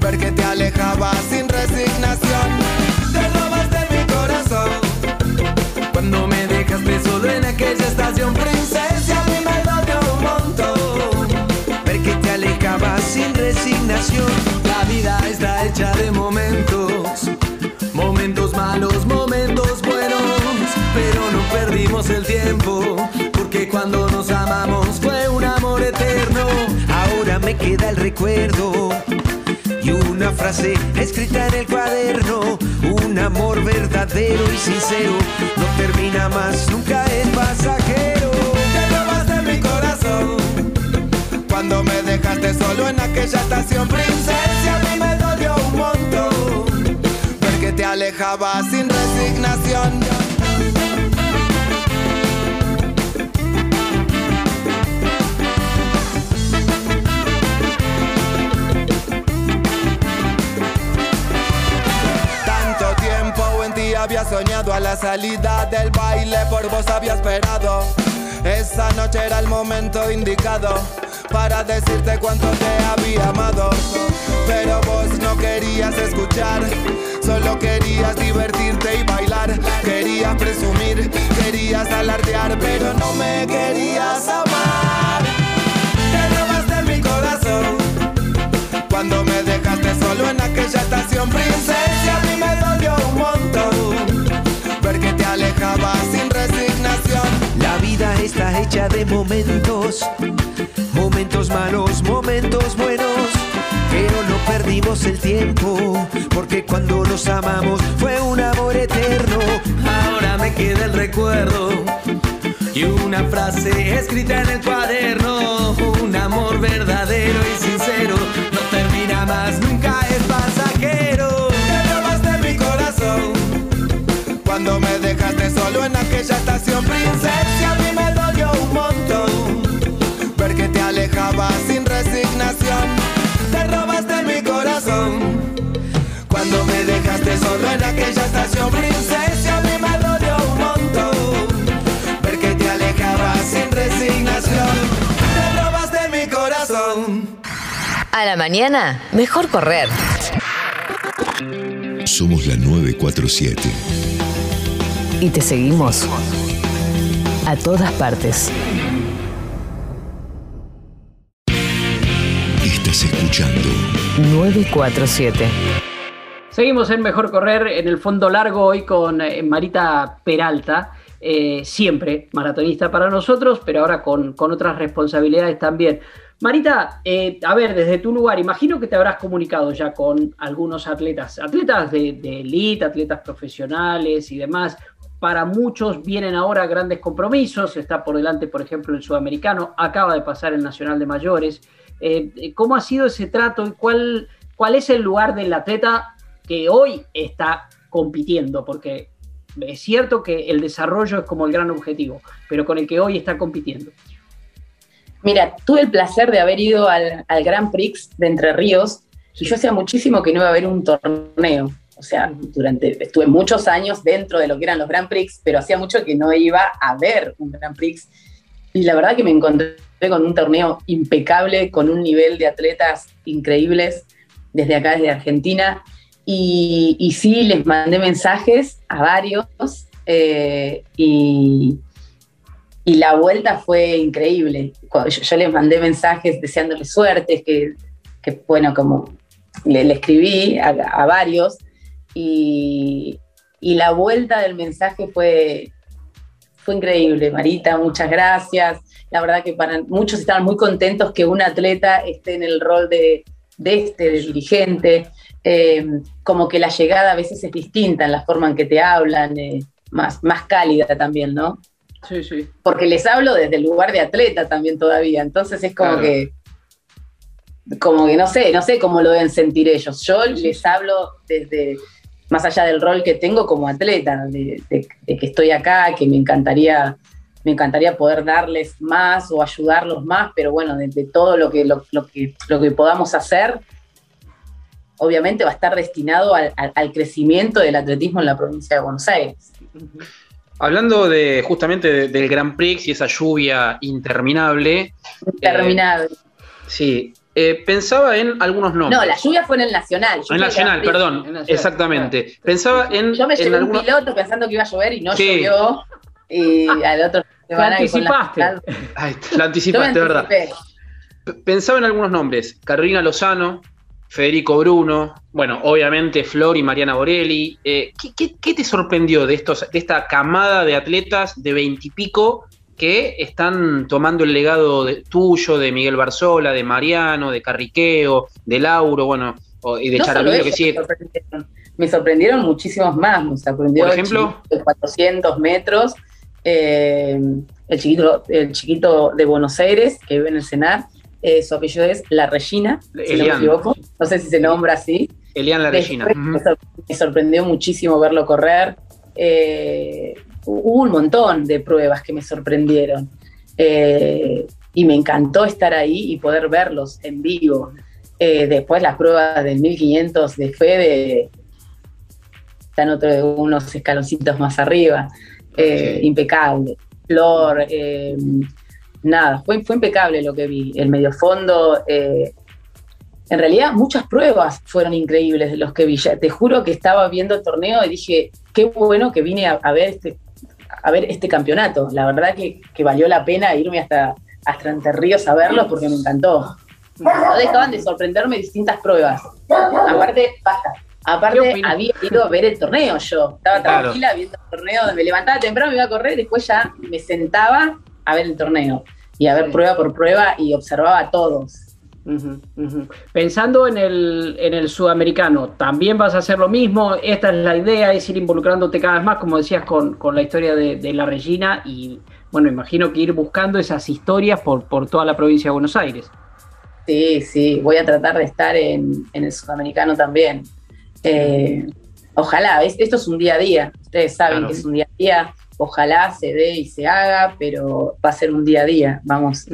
ver que te alejabas sin resignación. Tiempo, porque cuando nos amamos fue un amor eterno. Ahora me queda el recuerdo y una frase escrita en el cuaderno. Un amor verdadero y sincero no termina más, nunca es pasajero. Te robaste mi corazón cuando me dejaste solo en aquella estación princesa. A mí me dolió un montón ver que te alejabas sin resignación. Soñado a la salida del baile por vos había esperado. Esa noche era el momento indicado para decirte cuánto te había amado. Pero vos no querías escuchar, solo querías divertirte y bailar. Querías presumir, querías alardear, pero no me querías amar. Te robaste mi corazón cuando me dejaste solo en aquella estación princesa. A mí me dolió un montón sin resignación. La vida está hecha de momentos, momentos malos, momentos buenos, pero no perdimos el tiempo, porque cuando nos amamos fue un amor eterno. Ahora me queda el recuerdo y una frase escrita en el cuaderno. Un amor verdadero y sincero no termina más, nunca es pasajero. Te robaste mi corazón cuando me en aquella estación princesa. A mí me dolió un montón ver que te alejabas sin resignación. Te robaste mi corazón. A la mañana, mejor correr. Somos la 947. Y te seguimos a todas partes. Estás escuchando 947. Seguimos en Mejor Correr en el fondo largo hoy con eh, Marita Peralta, eh, siempre maratonista para nosotros, pero ahora con, con otras responsabilidades también. Marita, eh, a ver, desde tu lugar, imagino que te habrás comunicado ya con algunos atletas, atletas de, de elite, atletas profesionales y demás. Para muchos vienen ahora grandes compromisos, está por delante, por ejemplo, el sudamericano, acaba de pasar el Nacional de Mayores. ¿Cómo ha sido ese trato y cuál, cuál es el lugar del atleta que hoy está compitiendo? Porque es cierto que el desarrollo es como el gran objetivo, pero con el que hoy está compitiendo. Mira, tuve el placer de haber ido al, al Grand Prix de Entre Ríos y yo hacía muchísimo que no iba a haber un torneo. O sea, durante, estuve muchos años dentro de lo que eran los Grand Prix, pero hacía mucho que no iba a ver un Grand Prix. Y la verdad que me encontré con un torneo impecable, con un nivel de atletas increíbles desde acá, desde Argentina. Y, sí, les mandé mensajes a varios eh, y, la vuelta fue increíble. Yo, yo les mandé mensajes deseándoles suerte, que, bueno, como le, escribí a, varios, y, y la vuelta del mensaje fue, fue increíble. Marita, muchas gracias. La verdad que para muchos estaban muy contentos que un atleta esté en el rol de, de este, de dirigente. Eh, como que la llegada a veces es distinta en la forma en que te hablan, eh, más, más cálida también, ¿no? Sí, sí. Porque les hablo desde el lugar de atleta también todavía. Entonces es como Claro. que. Como que no sé, no sé cómo lo deben sentir ellos. Yo les hablo desde, más allá del rol que tengo como atleta, de, de- de que estoy acá, que me encantaría, me encantaría poder darles más o ayudarlos más, pero bueno, de, de todo lo que, lo, lo que, lo que podamos hacer, obviamente va a estar destinado al, al- al crecimiento del atletismo en la provincia de Buenos Aires. Hablando de justamente de- del Grand Prix y esa lluvia interminable, Terminado. sí, eh, pensaba en algunos nombres. no, la lluvia fue en el Nacional. En Nacional, perdón, En Nacional, exactamente. Pensaba en, Yo me en llevé un algunos- piloto pensando que iba a llover y no Sí. llovió. Y al otro Te que con la- anticipaste. Ay, me anticipaste, ¿verdad? Pensaba en algunos nombres. Carolina Lozano, Federico Bruno, bueno, obviamente Flor y Mariana Borelli. Eh, ¿qué, te sorprendió de, estos, de esta camada de atletas de veintipico que están tomando el legado tuyo, de Miguel Barzola, de Mariano, de Carriqueo, de Lauro, bueno, y de no que sigue? Me sorprendieron, muchísimos más. Me sorprendió Por ejemplo, de 400 metros. Eh, el, chiquito, el chiquito de Buenos Aires, que vive en el Senar, eh, su apellido es La Regina, si no me equivoco. No sé si se nombra así. Elian La Regina. Me sorprendió muchísimo verlo correr. Eh, hubo un montón de pruebas que me sorprendieron. Eh, y me encantó estar ahí y poder verlos en vivo. después las pruebas del 1500 de Fede están otro, unos escaloncitos más arriba. Impecable. Flor, nada, fue, fue impecable lo que vi. El medio fondo, eh, en realidad muchas pruebas fueron increíbles de los que vi. te juro que estaba viendo el torneo y dije, qué bueno que vine a, ver este a ver este campeonato. La verdad que, valió la pena irme hasta, hasta Entre Ríos a verlo porque me encantó. No dejaban de sorprenderme distintas pruebas. Aparte, basta. Aparte, había ido a ver el torneo yo. Estaba tranquila viendo el torneo, me levantaba temprano, me iba a correr, después ya me sentaba a ver el torneo y a ver prueba por prueba y observaba a todos. Pensando en el, en el sudamericano, ¿también vas a hacer lo mismo? Esta es la idea, es ir involucrándote cada vez más, como decías, con, la historia de, la Regina y, bueno, imagino que ir buscando esas historias por, por toda la provincia de Buenos Aires. Sí, sí, voy a tratar de estar en, el sudamericano también. Eh, ojalá, esto es un día a día, ustedes saben que es un día a día, ojalá se dé y se haga, pero va a ser un día a día, vamos.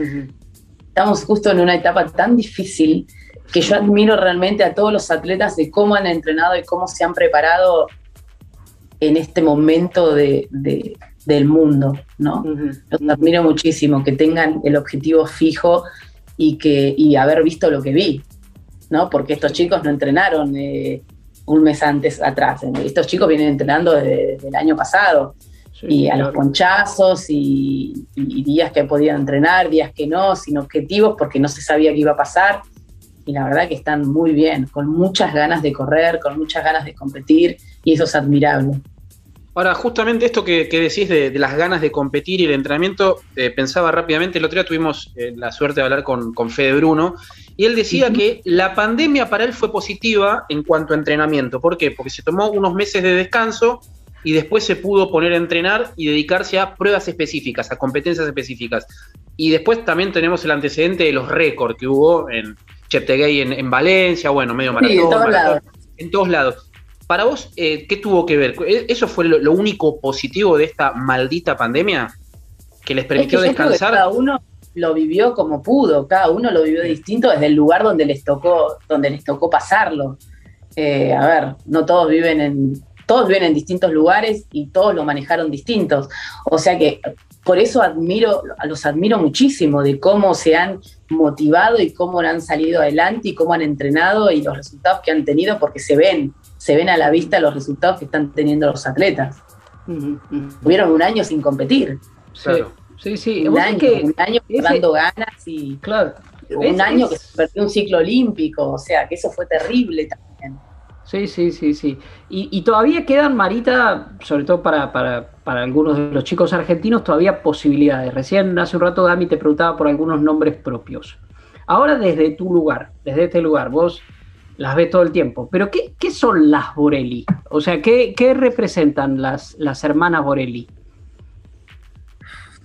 Estamos justo en una etapa tan difícil que yo admiro realmente a todos los atletas de cómo han entrenado y cómo se han preparado en este momento de, del mundo, ¿no? Los admiro muchísimo, que tengan el objetivo fijo y, que, y haber visto lo que vi, ¿no? Porque estos chicos no entrenaron eh, un mes antes atrás, estos chicos vienen entrenando desde el año pasado y a los ponchazos y, días que podían entrenar, días que no, sin objetivos porque no se sabía qué iba a pasar. Y la verdad que están muy bien, con muchas ganas de correr, con muchas ganas de competir y eso es admirable. Ahora, justamente esto que, decís de, las ganas de competir y el entrenamiento, eh, pensaba rápidamente, el otro día tuvimos eh, la suerte de hablar con, con Fede Bruno, y él decía que la pandemia para él fue positiva en cuanto a entrenamiento. ¿Por qué? Porque se tomó unos meses de descanso, y después se pudo poner a entrenar y dedicarse a pruebas específicas, a competencias específicas. Y después también tenemos el antecedente de los récords que hubo en Cheptegei en, en Valencia, bueno, medio maratón, en, todos lados. en todos lados. Para vos, eh, ¿qué tuvo que ver? ¿E-, ¿Eso fue lo, único positivo de esta maldita pandemia? Que les permitió descansar. cada uno lo vivió como pudo, cada uno lo vivió distinto desde el lugar donde les tocó, donde les tocó pasarlo. Eh, a ver, no todos viven en, todos viven en distintos lugares y todos lo manejaron distintos. O sea que por eso admiro, los admiro muchísimo de cómo se han motivado y cómo han salido adelante y cómo han entrenado y los resultados que han tenido, porque se ven, se ven a la vista los resultados que están teniendo los atletas. Tuvieron un año sin competir. Claro. Sí, sí, un año, un año dando ganas y claro. un año que se perdió un ciclo olímpico, o sea que eso fue terrible también. Sí, sí, sí, sí. Y, todavía quedan, Marita, sobre todo para, para, para, algunos de los chicos argentinos, todavía posibilidades. Recién hace un rato Dami te preguntaba por algunos nombres propios. Ahora desde tu lugar, desde este lugar, vos las ves todo el tiempo. Pero ¿qué, qué son las Borelli? O sea, ¿qué, qué representan las, las hermanas Borelli?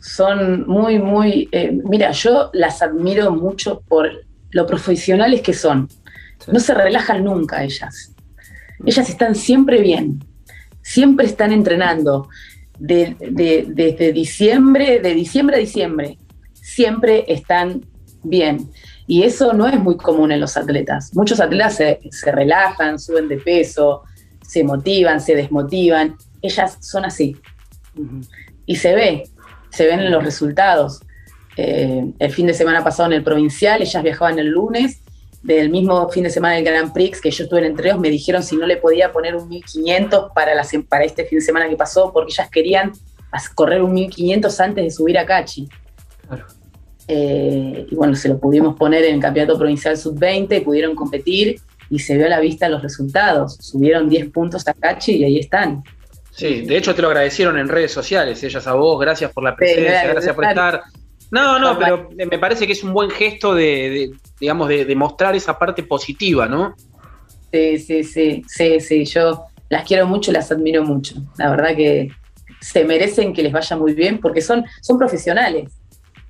Son muy, muy... Eh, mira, yo las admiro mucho por lo profesionales que son. No se relajan nunca ellas ellas están siempre bien, siempre están entrenando. desde diciembre, de diciembre a diciembre, siempre están bien. Y eso no es muy común en los atletas. Muchos atletas se, relajan, suben de peso, se motivan, se desmotivan. Ellas son así. Y se ve, se ven en los resultados. Eh, el fin de semana pasado en el provincial, ellas viajaban el lunes del mismo fin de semana del Grand Prix que yo estuve en Entreos, me dijeron si no le podía poner un 1500 para, para este fin de semana que pasó, porque ellas querían correr un 1500 antes de subir a Cachi. Eh, y bueno, se lo pudimos poner en el Campeonato Provincial Sub-20, pudieron competir y se vio a la vista los resultados. Subieron 10 puntos a Cachi y ahí están. Sí, de hecho te lo agradecieron en redes sociales, ellas a vos, gracias por la presencia, gracias por estar. No, no, pero me parece que es un buen gesto de, digamos, de, mostrar esa parte positiva, ¿no? Sí, sí, sí, sí, sí, yo las quiero mucho, las admiro mucho. La verdad que se merecen que les vaya muy bien porque son, son profesionales.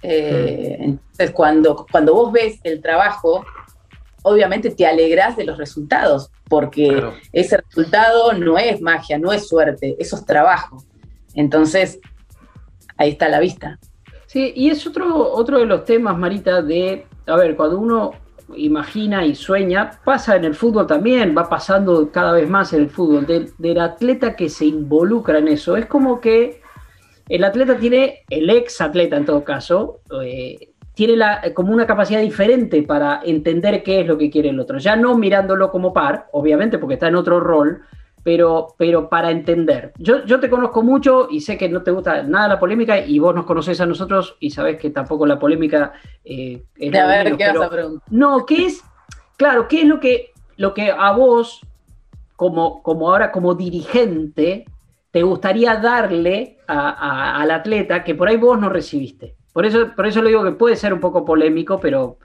Eh, entonces, cuando, cuando vos ves el trabajo, obviamente te alegrás de los resultados, porque ese resultado no es magia, no es suerte, eso es trabajo. Entonces, ahí está la vista. Sí, y es otro, otro de los temas, Marita, de, a ver, cuando uno imagina y sueña, pasa en el fútbol también, va pasando cada vez más en el fútbol, del atleta que se involucra en eso. Es como que el atleta tiene, el ex atleta en todo caso, eh, tiene la, como una capacidad diferente para entender qué es lo que quiere el otro. Ya no mirándolo como par, obviamente, porque está en otro rol, pero, pero para entender. Yo, yo te conozco mucho y sé que no te gusta nada la polémica y vos nos conoces a nosotros y sabes que tampoco la polémica eh, es... A ver, ¿qué vas a preguntar? No, ¿qué es? Claro, ¿qué es lo que, lo que a vos, como, como ahora como dirigente, te gustaría darle al atleta que por ahí vos no recibiste? Por eso, por eso le digo que puede ser un poco polémico, pero,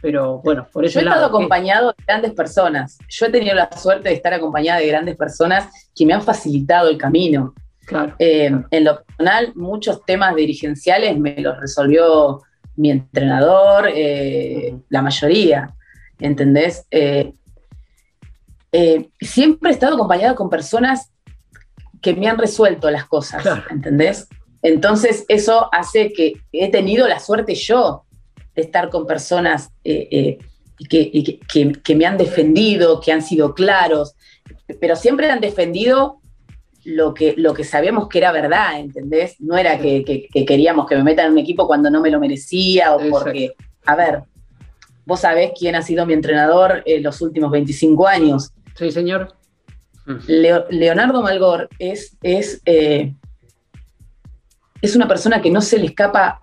pero bueno, por eso. Yo he estado acompañado de grandes personas. Yo he tenido la suerte de estar acompañada de grandes personas que me han facilitado el camino. Claro, eh, En lo personal, muchos temas dirigenciales me los resolvió mi entrenador, eh, la mayoría, ¿entendés? Eh, siempre he estado acompañado con personas que me han resuelto las cosas, ¿entendés? Entonces eso hace que he tenido la suerte yo de estar con personas eh, eh, que, me han defendido, que han sido claros, pero siempre han defendido lo que, lo que sabíamos que era verdad, ¿entendés? No era que, queríamos que me metan en un equipo cuando no me lo merecía o porque, a ver, vos sabés quién ha sido mi entrenador en los últimos 25 años. Sí, señor. Leonardo Malgor es, es, eh, es una persona que no se le escapa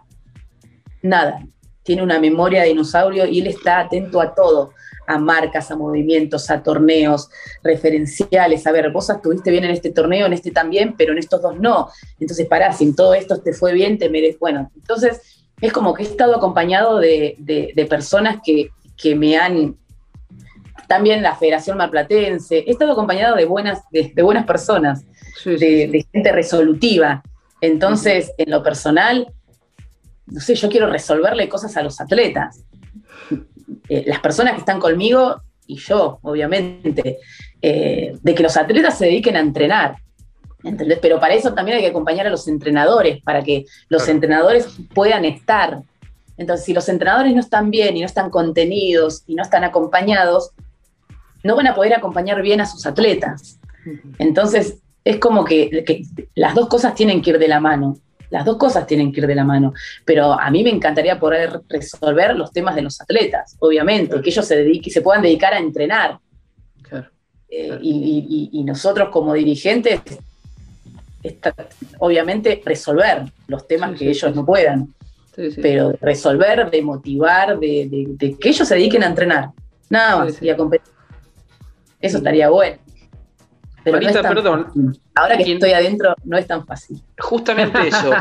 nada. Tiene una memoria de dinosaurio y él está atento a todo, a marcas, a movimientos, a torneos referenciales. A ver, vos estuviste bien en este torneo, en este también, pero en estos dos no. Entonces, pará, si en todo esto te fue bien, te mereces. Bueno, entonces es como que he estado acompañado de, personas que, que me han también la Federación Marplatense. He estado acompañado de buenas, de, buenas personas, de, gente resolutiva. Entonces, en lo personal, no sé, yo quiero resolverle cosas a los atletas. Eh, las personas que están conmigo y yo, obviamente, eh, de que los atletas se dediquen a entrenar. ¿entendés? Pero para eso también hay que acompañar a los entrenadores, para que los entrenadores puedan estar. Entonces, si los entrenadores no están bien y no están contenidos y no están acompañados, no van a poder acompañar bien a sus atletas. Entonces, es como que, las dos cosas tienen que ir de la mano. Las dos cosas tienen que ir de la mano. Pero a mí me encantaría poder resolver los temas de los atletas, obviamente, que ellos se, dediquen, se puedan dedicar a entrenar. Eh, y, nosotros como dirigentes, obviamente, resolver los temas que ellos no puedan. Pero resolver, de motivar, de, que ellos se dediquen a entrenar. Nada más, y a competir. Eso estaría bueno. Marita, perdón. Ahora que estoy adentro, no es tan fácil. Justamente eso.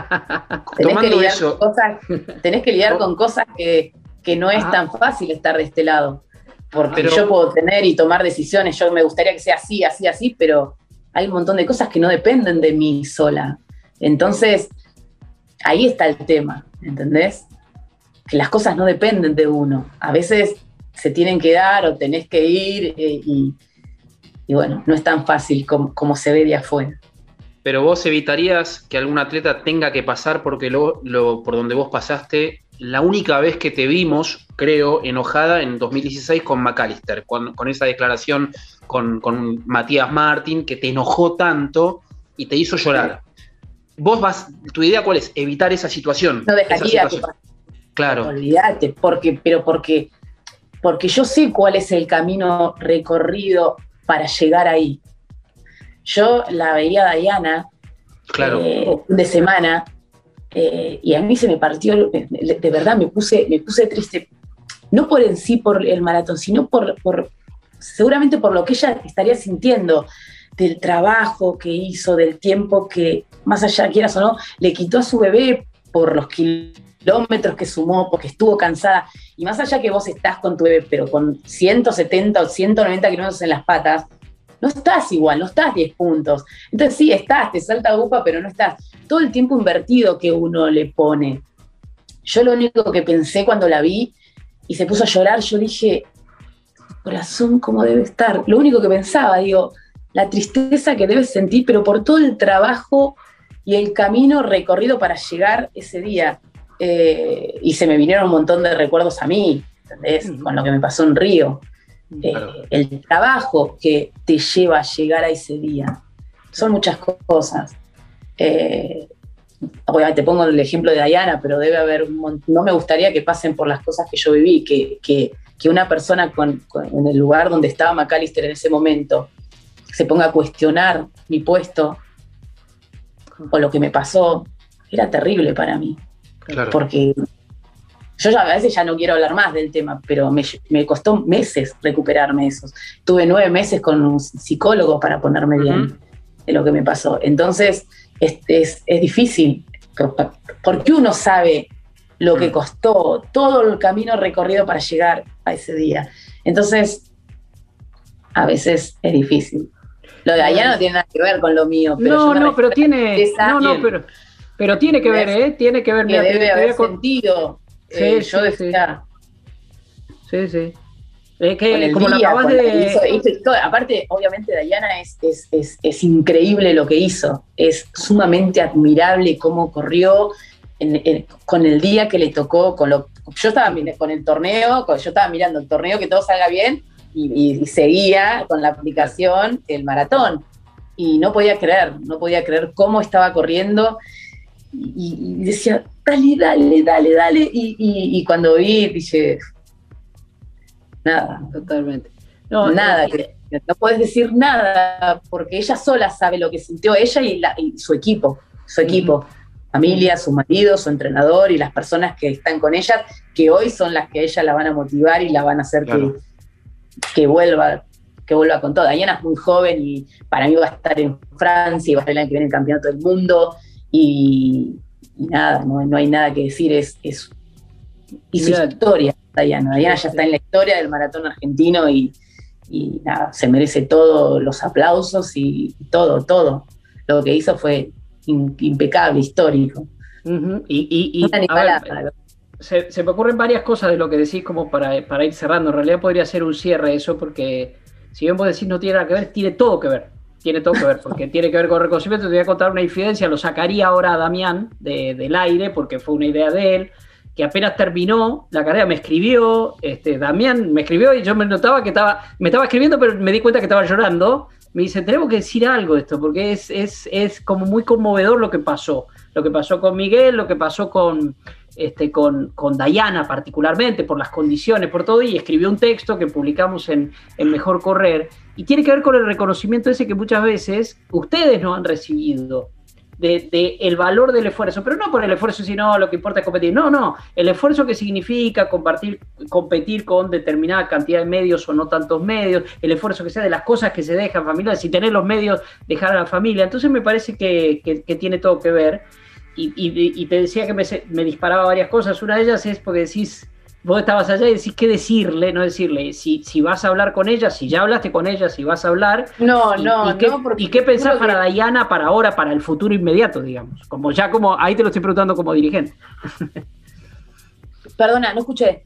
tenés, que eso. Con cosas, tenés que lidiar con cosas que, no es ah. tan fácil estar de este lado. Porque yo puedo tener y tomar decisiones, yo me gustaría que sea así, así, así, pero hay un montón de cosas que no dependen de mí sola. Entonces, ahí está el tema, ¿entendés? Que las cosas no dependen de uno. A veces se tienen que dar o tenés que ir eh, y, bueno, no es tan fácil como, se ve de afuera. Pero vos evitarías que algún atleta tenga que pasar porque lo, por donde vos pasaste, la única vez que te vimos, creo, enojada en 2016 con McAllister, con, esa declaración con, Matías Martín, que te enojó tanto y te hizo llorar. Vos vas, tu idea cuál es? Evitar esa situación. No dejaría que Claro. Olvídate, porque, pero porque porque yo sé cuál es el camino recorrido para llegar ahí. Yo la veía a Diana claro. Eh, de semana eh, y a mí se me partió, de verdad me puse, me puse triste, no por en sí por el maratón, sino por, por, seguramente por lo que ella estaría sintiendo, del trabajo que hizo, del tiempo que, más allá quieras o no, le quitó a su bebé por los kilómetros que sumó, porque estuvo cansada. Y más allá que vos estás con tu bebé, pero con 170 o 190 kilómetros en las patas, no estás igual, no estás 10 puntos. Entonces sí, estás, te salta upa, pero no estás. Todo el tiempo invertido que uno le pone. Yo lo único que pensé cuando la vi y se puso a llorar, yo dije, corazón, ¿cómo debe estar? Lo único que pensaba, digo, la tristeza que debes sentir, pero por todo el trabajo y el camino recorrido para llegar ese día. Eh, y se me vinieron un montón de recuerdos a mí, ¿entendés? Con lo que me pasó en Río. Eh, el trabajo que te lleva a llegar a ese día. Son muchas cosas. Eh, obviamente pongo el ejemplo de Diana, pero debe haber un No me gustaría que pasen por las cosas que yo viví, que, que, una persona en el lugar donde estaba McAllister en ese momento se ponga a cuestionar mi puesto o lo que me pasó, era terrible para mí. Porque yo ya, a veces ya no quiero hablar más del tema, pero me, costó meses recuperarme eso. Tuve nueve meses con un psicólogo para ponerme bien de lo que me pasó. Entonces, es, es, difícil, porque uno sabe lo que mm. costó, todo el camino recorrido para llegar a ese día. Entonces, a veces es difícil. Lo de allá no tiene nada que ver con lo mío. Pero no, no, pero tiene, no, no, pero, pero tiene que ver, ¿eh? Tiene que ver. Que debe haber sentido Sí, eh, yo decía. Sí, sí. Es que como lo acabas de. Aparte, obviamente, Dayana es, es, increíble lo que hizo. Es sumamente admirable cómo corrió con el día que le tocó. Con lo, yo estaba con el torneo, yo estaba mirando el torneo que todo salga bien y, seguía con la aplicación el maratón. Y no podía creer, no podía creer cómo estaba corriendo. Y decía, dale, dale, dale, dale. Y, cuando vi, dije, nada. Totalmente. No, nada, no puedes decir nada, porque ella sola sabe lo que sintió ella y, su equipo, su equipo. Familia, su marido, su entrenador y las personas que están con ella, que hoy son las que ella la van a motivar y la van a hacer que, que vuelva que vuelva con todo. Diana es muy joven y para mí va a estar en Francia y va a estar el año que viene en el Campeonato del Mundo. Y, y nada, no, hay nada que decir, es, es y su historia, Dayana. Dayana ya está en la historia del maratón argentino y, nada, se merece todos los aplausos y todo, todo. Lo que hizo fue impecable, histórico. Y, se, se, me ocurren varias cosas de lo que decís como para, para ir cerrando. En realidad podría ser un cierre eso porque si bien vos decís no tiene nada que ver, tiene todo que ver tiene todo que ver, porque tiene que ver con reconocimiento. Te voy a contar una infidencia, lo sacaría ahora a Damián del aire, porque fue una idea de él, que apenas terminó la carrera me escribió, este, Damián me escribió y yo me notaba que estaba, me estaba escribiendo, pero me di cuenta que estaba llorando. Me dice, tenemos que decir algo de esto, porque es, es, es como muy conmovedor lo que pasó. Lo que pasó con Miguel, lo que pasó con, este, con, con Dayana particularmente, por las condiciones, por todo, y escribió un texto que publicamos en, en, Mejor Correr, y tiene que ver con el reconocimiento ese que muchas veces ustedes no han recibido. De, el valor del esfuerzo, pero no por el esfuerzo, sino lo que importa es competir. No, no, el esfuerzo que significa compartir, competir con determinada cantidad de medios o no tantos medios, el esfuerzo que sea de las cosas que se dejan familia, si tener los medios, dejar a la familia. Entonces me parece que, que tiene todo que ver y, te decía que me, disparaba varias cosas. Una de ellas es porque decís, vos estabas allá y decís qué decirle, no decirle, si, si vas a hablar con ella, si ya hablaste con ella, si vas a hablar. No, no, y qué, ¿Y qué pensás para Dayana, para ahora, para el futuro inmediato, digamos? Como ya como, ahí te lo estoy preguntando como dirigente. Perdona, no escuché.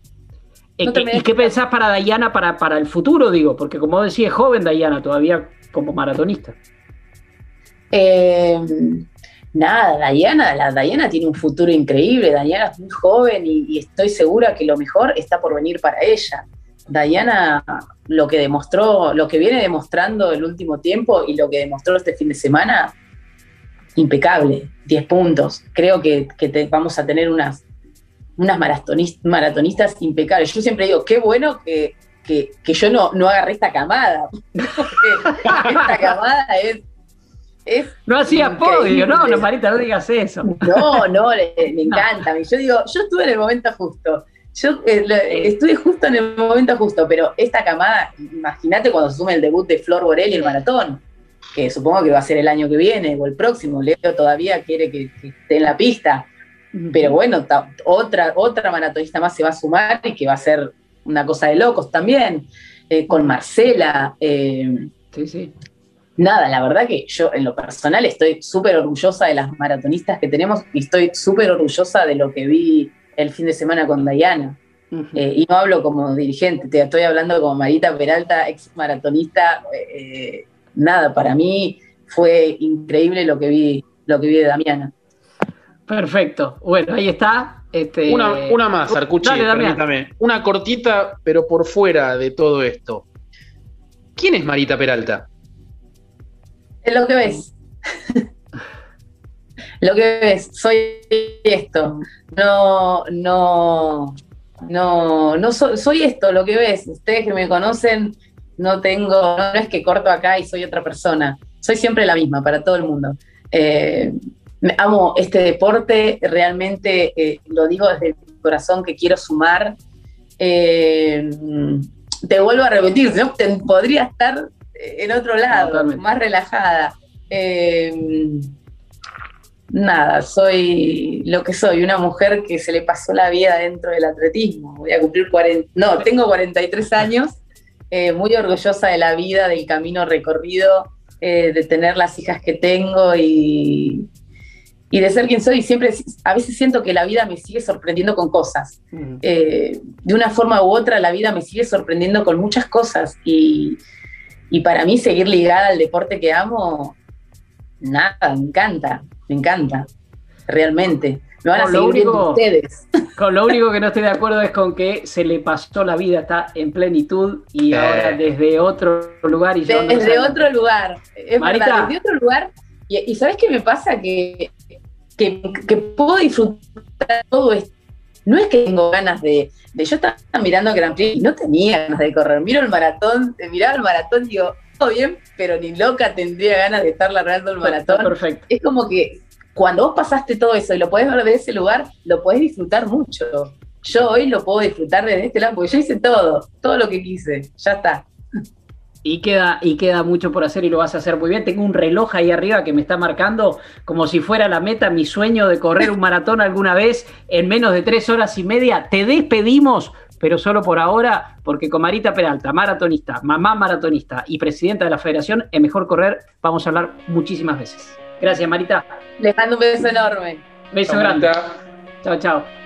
Eh, ¿Y qué pensás para Dayana para, para el futuro, digo? Porque como decía, es joven Dayana todavía como maratonista. Eh, nada, Diana, la Diana tiene un futuro increíble, Diana es muy joven y, estoy segura que lo mejor está por venir para ella. Diana lo que demostró, lo que viene demostrando el último tiempo y lo que demostró este fin de semana, impecable, 10 puntos. Creo que, vamos a tener unas, unas maratonistas, impecables. Yo siempre digo, qué bueno que, yo no, no agarré esta camada, esta camada es no hacía podio, no, no, Marita, no digas eso. No, no, le, encanta. Yo digo, yo estuve en el momento justo. Yo eh, estuve justo en el momento justo, pero esta camada, imagínate cuando se sume el debut de Flor Borelli el maratón, que supongo que va a ser el año que viene o el próximo. Leo todavía quiere que, que esté en la pista, pero bueno, ta- otra, otra maratonista más se va a sumar y que va a ser una cosa de locos también, eh, con Marcela. eh, Sí, sí. Nada, la verdad que yo en lo personal estoy súper orgullosa de las maratonistas que tenemos y estoy súper orgullosa de lo que vi el fin de semana con Dayana. Eh, y no hablo como dirigente, te estoy hablando como Marita Peralta, ex maratonista. eh, nada, para mí fue increíble lo que vi, lo que vi de Damiana. Perfecto. Bueno, ahí está. Este... Una, una más, Arcuchi, Dale, Damián. permítame. Una cortita, pero por fuera de todo esto. ¿Quién es Marita Peralta? Lo que ves. lo que ves, soy esto. No, no, no, no so- soy esto, lo que ves. Ustedes que me conocen, no tengo, no es que corto acá y soy otra persona. Soy siempre la misma para todo el mundo. Eh, amo este deporte, realmente eh, lo digo desde mi corazón que quiero sumar. Eh, te vuelvo a repetir. Te- podría estar en otro lado, Totalmente. más relajada. Eh, nada, soy lo que soy, una mujer que se le pasó la vida dentro del atletismo. Voy a cumplir 40, no, tengo 43 años, eh, muy orgullosa de la vida, del camino recorrido, eh, de tener las hijas que tengo y, y de ser quien soy. Siempre, a veces siento que la vida me sigue sorprendiendo con cosas. Eh, de una forma u otra, la vida me sigue sorprendiendo con muchas cosas y, y para mí seguir ligada al deporte que amo, nada, me encanta, me encanta, realmente. Me van a Con lo seguir viendo único- ustedes. Con lo único que no estoy de acuerdo es con que se le pasó la vida, está en plenitud y Eh. ahora desde otro lugar y Desde a- otro lugar, es Marita. verdad, desde otro lugar. Y, y ¿sabes qué me pasa? Que, que, que puedo disfrutar todo esto. No es que tengo ganas de, de- Yo estaba mirando Grand Prix y no tenía ganas de correr. Miro el maratón, eh, miraba el maratón y digo, todo bien, pero ni loca tendría ganas de estar largando el maratón. perfecto. Es como que cuando vos pasaste todo eso y lo podés ver de ese lugar, lo podés disfrutar mucho. Yo hoy lo puedo disfrutar desde este lado, porque yo hice todo, todo lo que quise, ya está. Y queda, y queda mucho por hacer y lo vas a hacer muy bien. Tengo un reloj ahí arriba que me está marcando como si fuera la meta, mi sueño de correr un maratón alguna vez en menos de tres horas y media. Te despedimos, pero solo por ahora, porque con Marita Peralta, maratonista, mamá maratonista y presidenta de la federación, es mejor correr. Vamos a hablar muchísimas veces. Gracias, Marita. Les mando un beso enorme. Beso grande. Chao, chao.